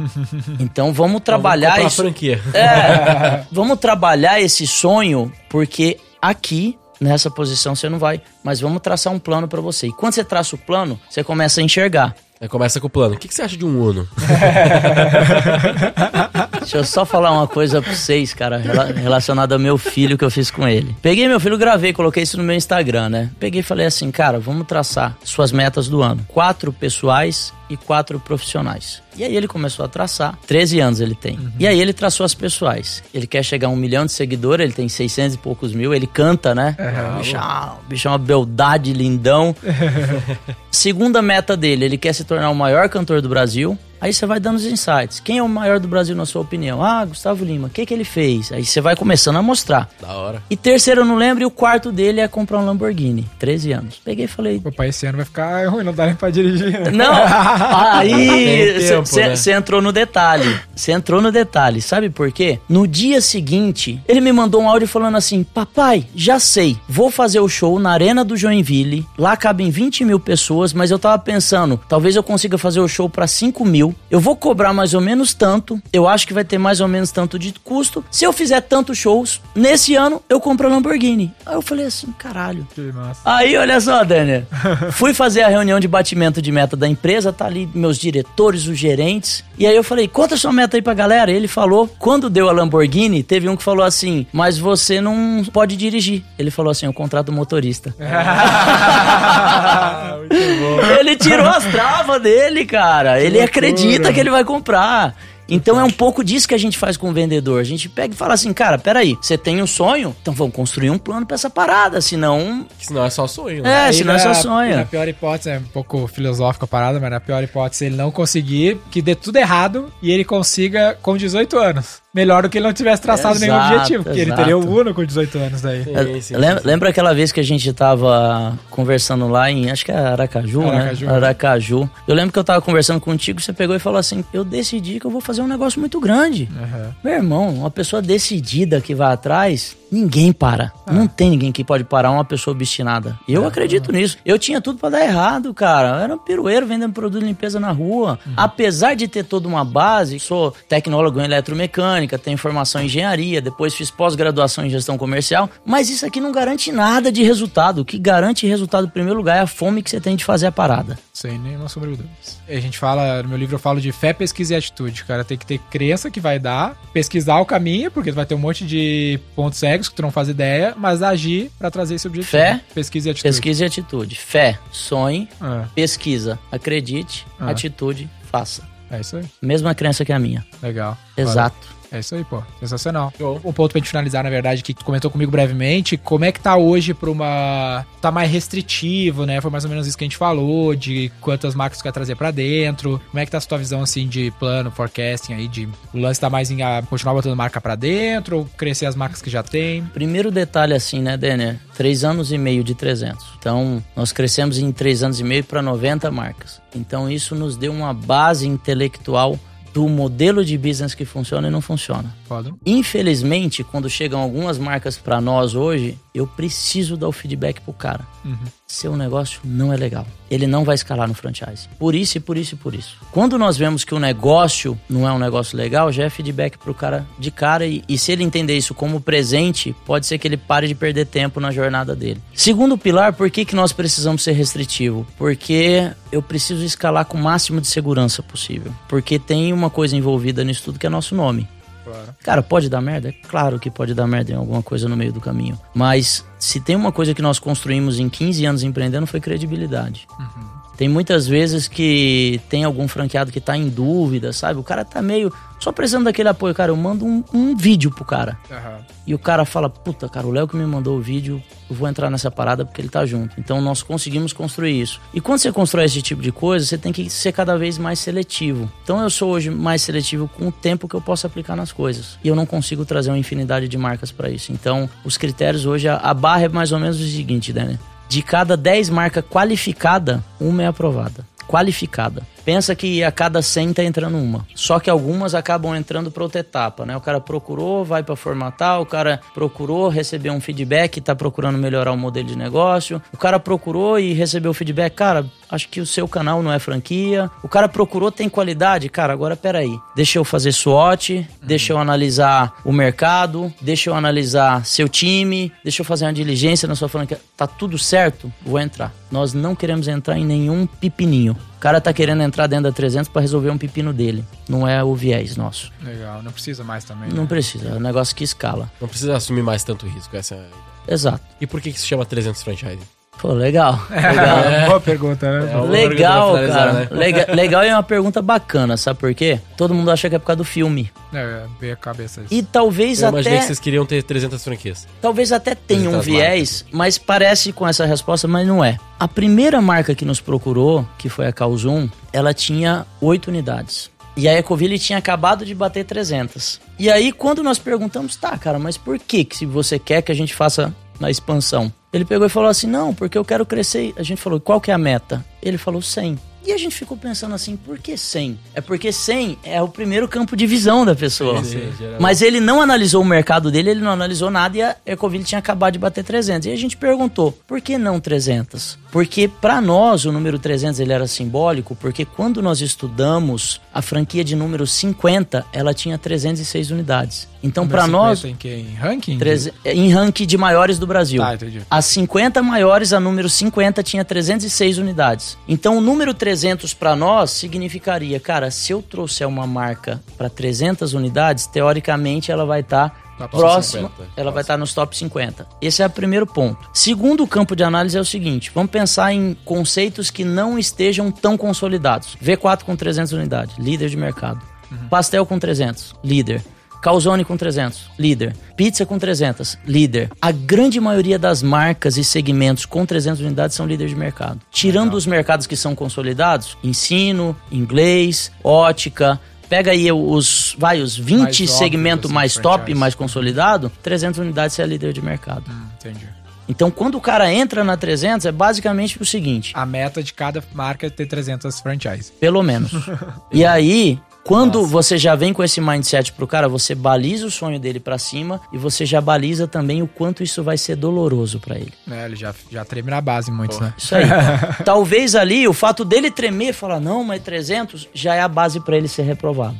[LAUGHS] então, vamos trabalhar Comprar isso. franquia. É, [LAUGHS] vamos trabalhar esse sonho, porque aqui, nessa posição, você não vai. Mas vamos traçar um plano pra você. E quando você traça o plano, você começa a enxergar. Aí começa com o plano. O que, que você acha de um Uno? [LAUGHS] Deixa eu só falar uma coisa pra vocês, cara, rela- relacionada ao meu filho que eu fiz com ele. Peguei meu filho, gravei, coloquei isso no meu Instagram, né? Peguei e falei assim, cara, vamos traçar suas metas do ano. Quatro pessoais e quatro profissionais. E aí ele começou a traçar. 13 anos ele tem. E aí ele traçou as pessoais. Ele quer chegar a um milhão de seguidores, ele tem 600 e poucos mil, ele canta, né? O bicho, é uma- o bicho é uma beldade, lindão. [LAUGHS] Segunda meta dele, ele quer se tornar o maior cantor do Brasil. Aí você vai dando os insights. Quem é o maior do Brasil na sua opinião? Ah, Gustavo Lima. O que, que ele fez? Aí você vai começando a mostrar. Da hora. E terceiro, eu não lembro, e o quarto dele é comprar um Lamborghini. 13 anos. Peguei e falei, Pô, pai, esse ano vai ficar ruim, não dá nem pra dirigir. né? não, aí [LAUGHS] tempo, né? você entrou no detalhe. Você entrou no detalhe. Sabe por quê? No dia seguinte, ele me mandou um áudio falando assim: Papai, já sei, vou fazer o show na Arena do Joinville. Lá cabem 20 mil pessoas, mas eu tava pensando, talvez eu consiga fazer o show pra 5 mil. Eu vou cobrar mais ou menos tanto. Eu acho que vai ter mais ou menos tanto de custo. Se eu fizer tantos shows, nesse ano eu compro a Lamborghini. Aí eu falei assim: caralho. Que massa. Aí, olha só, Daniel. [LAUGHS] Fui fazer a reunião de batimento de meta da empresa, tá ali meus diretores, os gerentes. E aí eu falei, conta a sua meta aí pra galera. Ele falou, quando deu a Lamborghini, teve um que falou assim, mas você não pode dirigir. Ele falou assim, eu contrato motorista. [LAUGHS] Ele tirou as travas dele, cara. ele acredita que ele vai comprar. Então é um pouco disso que a gente faz com o vendedor. A gente pega e fala assim, cara, peraí, você tem um sonho? Então vamos construir um plano pra essa parada, senão... Senão é só sonho, né? É, senão é só na- sonho. Na pior hipótese, é um pouco filosófica a parada, mas na pior hipótese, ele não conseguir, que dê tudo errado e ele consiga com 18 anos. Melhor do que ele não tivesse traçado nenhum Exato, objetivo, porque ele exato. teria o Uno com 18 anos daí. Sim, sim, Lembra, sim. lembra aquela vez que a gente tava conversando lá em, acho que é Aracaju, Aracaju. né? Aracaju. Eu lembro que eu tava conversando contigo, você pegou e falou assim: Eu decidi que eu vou fazer um negócio muito grande. Aham. Meu irmão, uma pessoa decidida que vai atrás, ninguém para. Não tem ninguém que pode parar uma pessoa obstinada. Eu acredito nisso. Eu tinha tudo pra dar errado, cara. Eu era um pirueiro vendendo produto de limpeza na rua. Apesar de ter toda uma base, sou tecnólogo em eletromecânica, tenho formação em engenharia, depois fiz pós-graduação em gestão comercial, mas isso aqui não garante nada de resultado. O que garante resultado em primeiro lugar é a fome que você tem de fazer a parada. Sem nenhuma dúvidas. A gente fala, no meu livro eu falo de fé, pesquisa e atitude. Cara, tem que ter crença que vai dar, pesquisar o caminho, porque vai ter um monte de pontos cegos que tu não faz ideia, mas agir pra trazer esse objetivo. Fé, pesquisa e atitude. Pesquisa e atitude. Fé, sonhe, É, pesquisa, acredite, Ah. atitude, faça. é isso aí. Mesma crença que a minha. Legal. Exato. É isso aí, pô. Sensacional. Show. Um ponto pra gente finalizar, na verdade, que comentou comigo brevemente, como é que tá hoje pra uma... Tá mais restritivo, né? Foi mais ou menos isso que a gente falou, de quantas marcas tu quer trazer pra dentro. Como é que tá a tua visão, assim, de plano, forecasting aí, de... O lance tá mais em ah, continuar botando marca pra dentro ou crescer as marcas que já tem? Primeiro detalhe assim, né, Denner? Três anos e meio de 300. Então, nós crescemos em três anos e meio para 90 marcas. Então, isso nos deu uma base intelectual do modelo de business que funciona e não funciona. Foda. Infelizmente, quando chegam algumas marcas para nós hoje, eu preciso dar o feedback pro cara. Seu negócio não é legal. Ele não vai escalar no franchise. Por isso e por isso e por isso. Quando nós vemos que o negócio não é um negócio legal, já é feedback pro cara de cara e, e se ele entender isso como presente, pode ser que ele pare de perder tempo na jornada dele. Segundo pilar, por que, que nós precisamos ser restritivo? Porque eu preciso escalar com o máximo de segurança possível. Porque tem uma coisa envolvida nisso tudo que é nosso nome. Claro. Cara, pode dar merda? É claro que pode dar merda em alguma coisa no meio do caminho. Mas se tem uma coisa que nós construímos em 15 anos empreendendo foi credibilidade. Tem muitas vezes que tem algum franqueado que tá em dúvida, sabe? O cara tá meio só precisando daquele apoio. Cara, eu mando um, um vídeo pro cara. Aham. E o cara fala, puta, cara, o Léo que me mandou o vídeo, eu vou entrar nessa parada porque ele tá junto. Então nós conseguimos construir isso. E quando você constrói esse tipo de coisa, você tem que ser cada vez mais seletivo. Então eu sou hoje mais seletivo com o tempo que eu posso aplicar nas coisas. E eu não consigo trazer uma infinidade de marcas para isso. Então, os critérios hoje, a, a barra é mais ou menos o seguinte, Dani. De cada 10 marcas qualificada, uma é aprovada. Qualificada. Pensa que a cada 100 tá entrando uma. Só que algumas acabam entrando para outra etapa, né? O cara procurou, vai para formatar, o cara procurou, recebeu um feedback, tá procurando melhorar o modelo de negócio. O cara procurou e recebeu o feedback, cara, acho que o seu canal não é franquia. O cara procurou, tem qualidade, cara, agora peraí. Deixa eu fazer SWOT, deixa eu analisar o mercado, deixa eu analisar seu time, deixa eu fazer uma diligência na sua franquia. Tá tudo certo? Vou entrar. Nós não queremos entrar em nenhum pepininho. O cara tá querendo entrar dentro da 300 para resolver um pepino dele. Não é o viés nosso. Legal. Não precisa mais também. Não né? precisa, é um negócio que escala. Não precisa assumir mais tanto risco, essa é a ideia. Exato. E por que, que se chama 300 franchise? Pô, legal. [LAUGHS] Legal. É. Boa pergunta, né? É, uma Legal, cara. né? Lega- legal e é uma pergunta bacana, sabe por quê? Todo mundo acha que é por causa do filme. É, veio a cabeça isso. E talvez Eu imaginei até que vocês queriam ter 300 franquias. Talvez até tenha um viés, mas parece com essa resposta, mas não é. A primeira marca que nos procurou, que foi a Calzum, ela tinha oito unidades. E a Ecoville tinha acabado de bater 300. E aí, quando nós perguntamos, tá, cara, mas por que, que se você quer que a gente faça na expansão? Ele pegou e falou assim, não, porque eu quero crescer. A gente falou, qual que é a meta? Ele falou 100. E a gente ficou pensando assim, por que 100? É porque 100 é o primeiro campo de visão da pessoa. Sim. Mas ele não analisou o mercado dele, ele não analisou nada e a Ecoville tinha acabado de bater 300. E a gente perguntou, por que não 300? Porque para nós o número 300 ele era simbólico, porque quando nós estudamos a franquia de número 50, ela tinha 306 unidades. Então para nós, Em, que? em ranking? treze- em ranking de maiores do Brasil. Tá, entendi. As 50 maiores, a número 50 tinha 306 unidades. Então o número 300 para nós significaria, cara, se eu trouxer uma marca para 300 unidades, teoricamente ela vai estar Próxima, 50, ela vai estar nos top 50. Esse é o primeiro ponto. Segundo campo de análise é o seguinte, vamos pensar em conceitos que não estejam tão consolidados. V4 com 300 unidades, líder de mercado. Pastel com 300, líder. Calzone com 300, líder. Pizza com 300, líder. A grande maioria das marcas e segmentos com 300 unidades são líderes de mercado. Tirando os mercados que são consolidados, ensino, inglês, ótica, Pega aí os, vai, os 20 Mais óbvios, segmentos mais top, franchise. mais consolidado, 300 unidades você é líder de mercado. Hum, entendi. Então, quando o cara entra na 300, é basicamente o seguinte, A meta de cada marca é ter 300 franchises. pelo menos. [LAUGHS] e aí, quando você já vem com esse mindset pro cara, você baliza o sonho dele pra cima e você já baliza também o quanto isso vai ser doloroso pra ele. É, ele já, já treme na base muitos, né? Isso aí. [LAUGHS] Talvez ali o fato dele tremer e falar, não, mas 300 já é a base pra ele ser reprovado.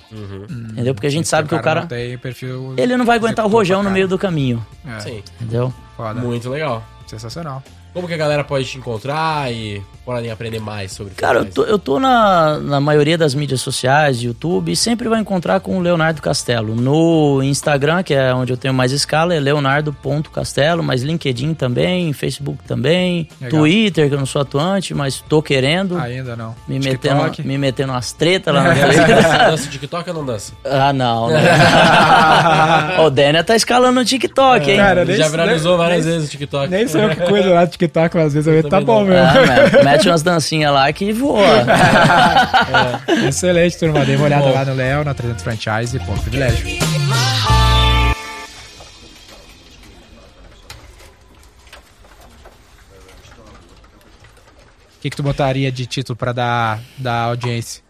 Entendeu? Porque a gente sabe que o cara. não tem perfil Ele não vai aguentar o rojão no meio do caminho. É, Sim. Entendeu? foda. Muito legal. Sensacional. Como que a galera pode te encontrar e podem aprender mais sobre Cara, eu tô, eu tô na, na maioria das mídias sociais, YouTube, e sempre vai encontrar com o Leonardo Castelo. No Instagram, que é onde eu tenho mais escala, é leonardo.castelo, mas LinkedIn também, Facebook também, Legal. Twitter, que eu não sou atuante, mas tô querendo. Ainda não. Me TikTok. metendo, me metendo umas tretas lá no [LAUGHS] Você Twitter. dança o TikTok ou não dança? Ah, não, né? [LAUGHS] o Daniel tá escalando no TikTok, hein? Cara, Ele nem- já viralizou nem- várias nem- vezes o TikTok. Nem sei o que coisa lá do TikTok, mas às vezes eu vejo, tá bom mesmo. Ah, [LAUGHS] mete umas dancinhas lá que voa. Excelente, turma. Dê uma olhada Bom. lá no Léo, na 300 Franchise, pô, privilégio. O que, que tu botaria de título pra dar da audiência?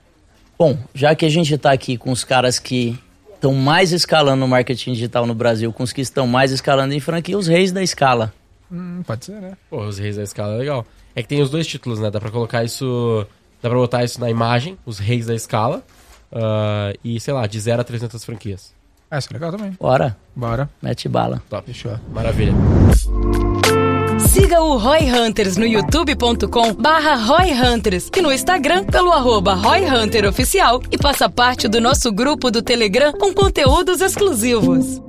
Bom, já que a gente tá aqui com os caras que estão mais escalando no marketing digital no Brasil, com os que estão mais escalando em franquia, os reis da escala. Hum, pode ser, né? Pô, os Reis da Escala é legal. É que tem os dois títulos, né? Dá pra colocar isso... Dá pra botar isso na imagem, os Reis da Escala. ah, e, sei lá, de 0 a 300 franquias. Ah, isso é legal também. Bora, Bora. mete bala. Top. Fechou. Maravilha. Siga o Roy Hunters no youtube.com barra Roy Hunters e no Instagram pelo arroba Roy Hunter Oficial e faça parte do nosso grupo do Telegram com conteúdos exclusivos.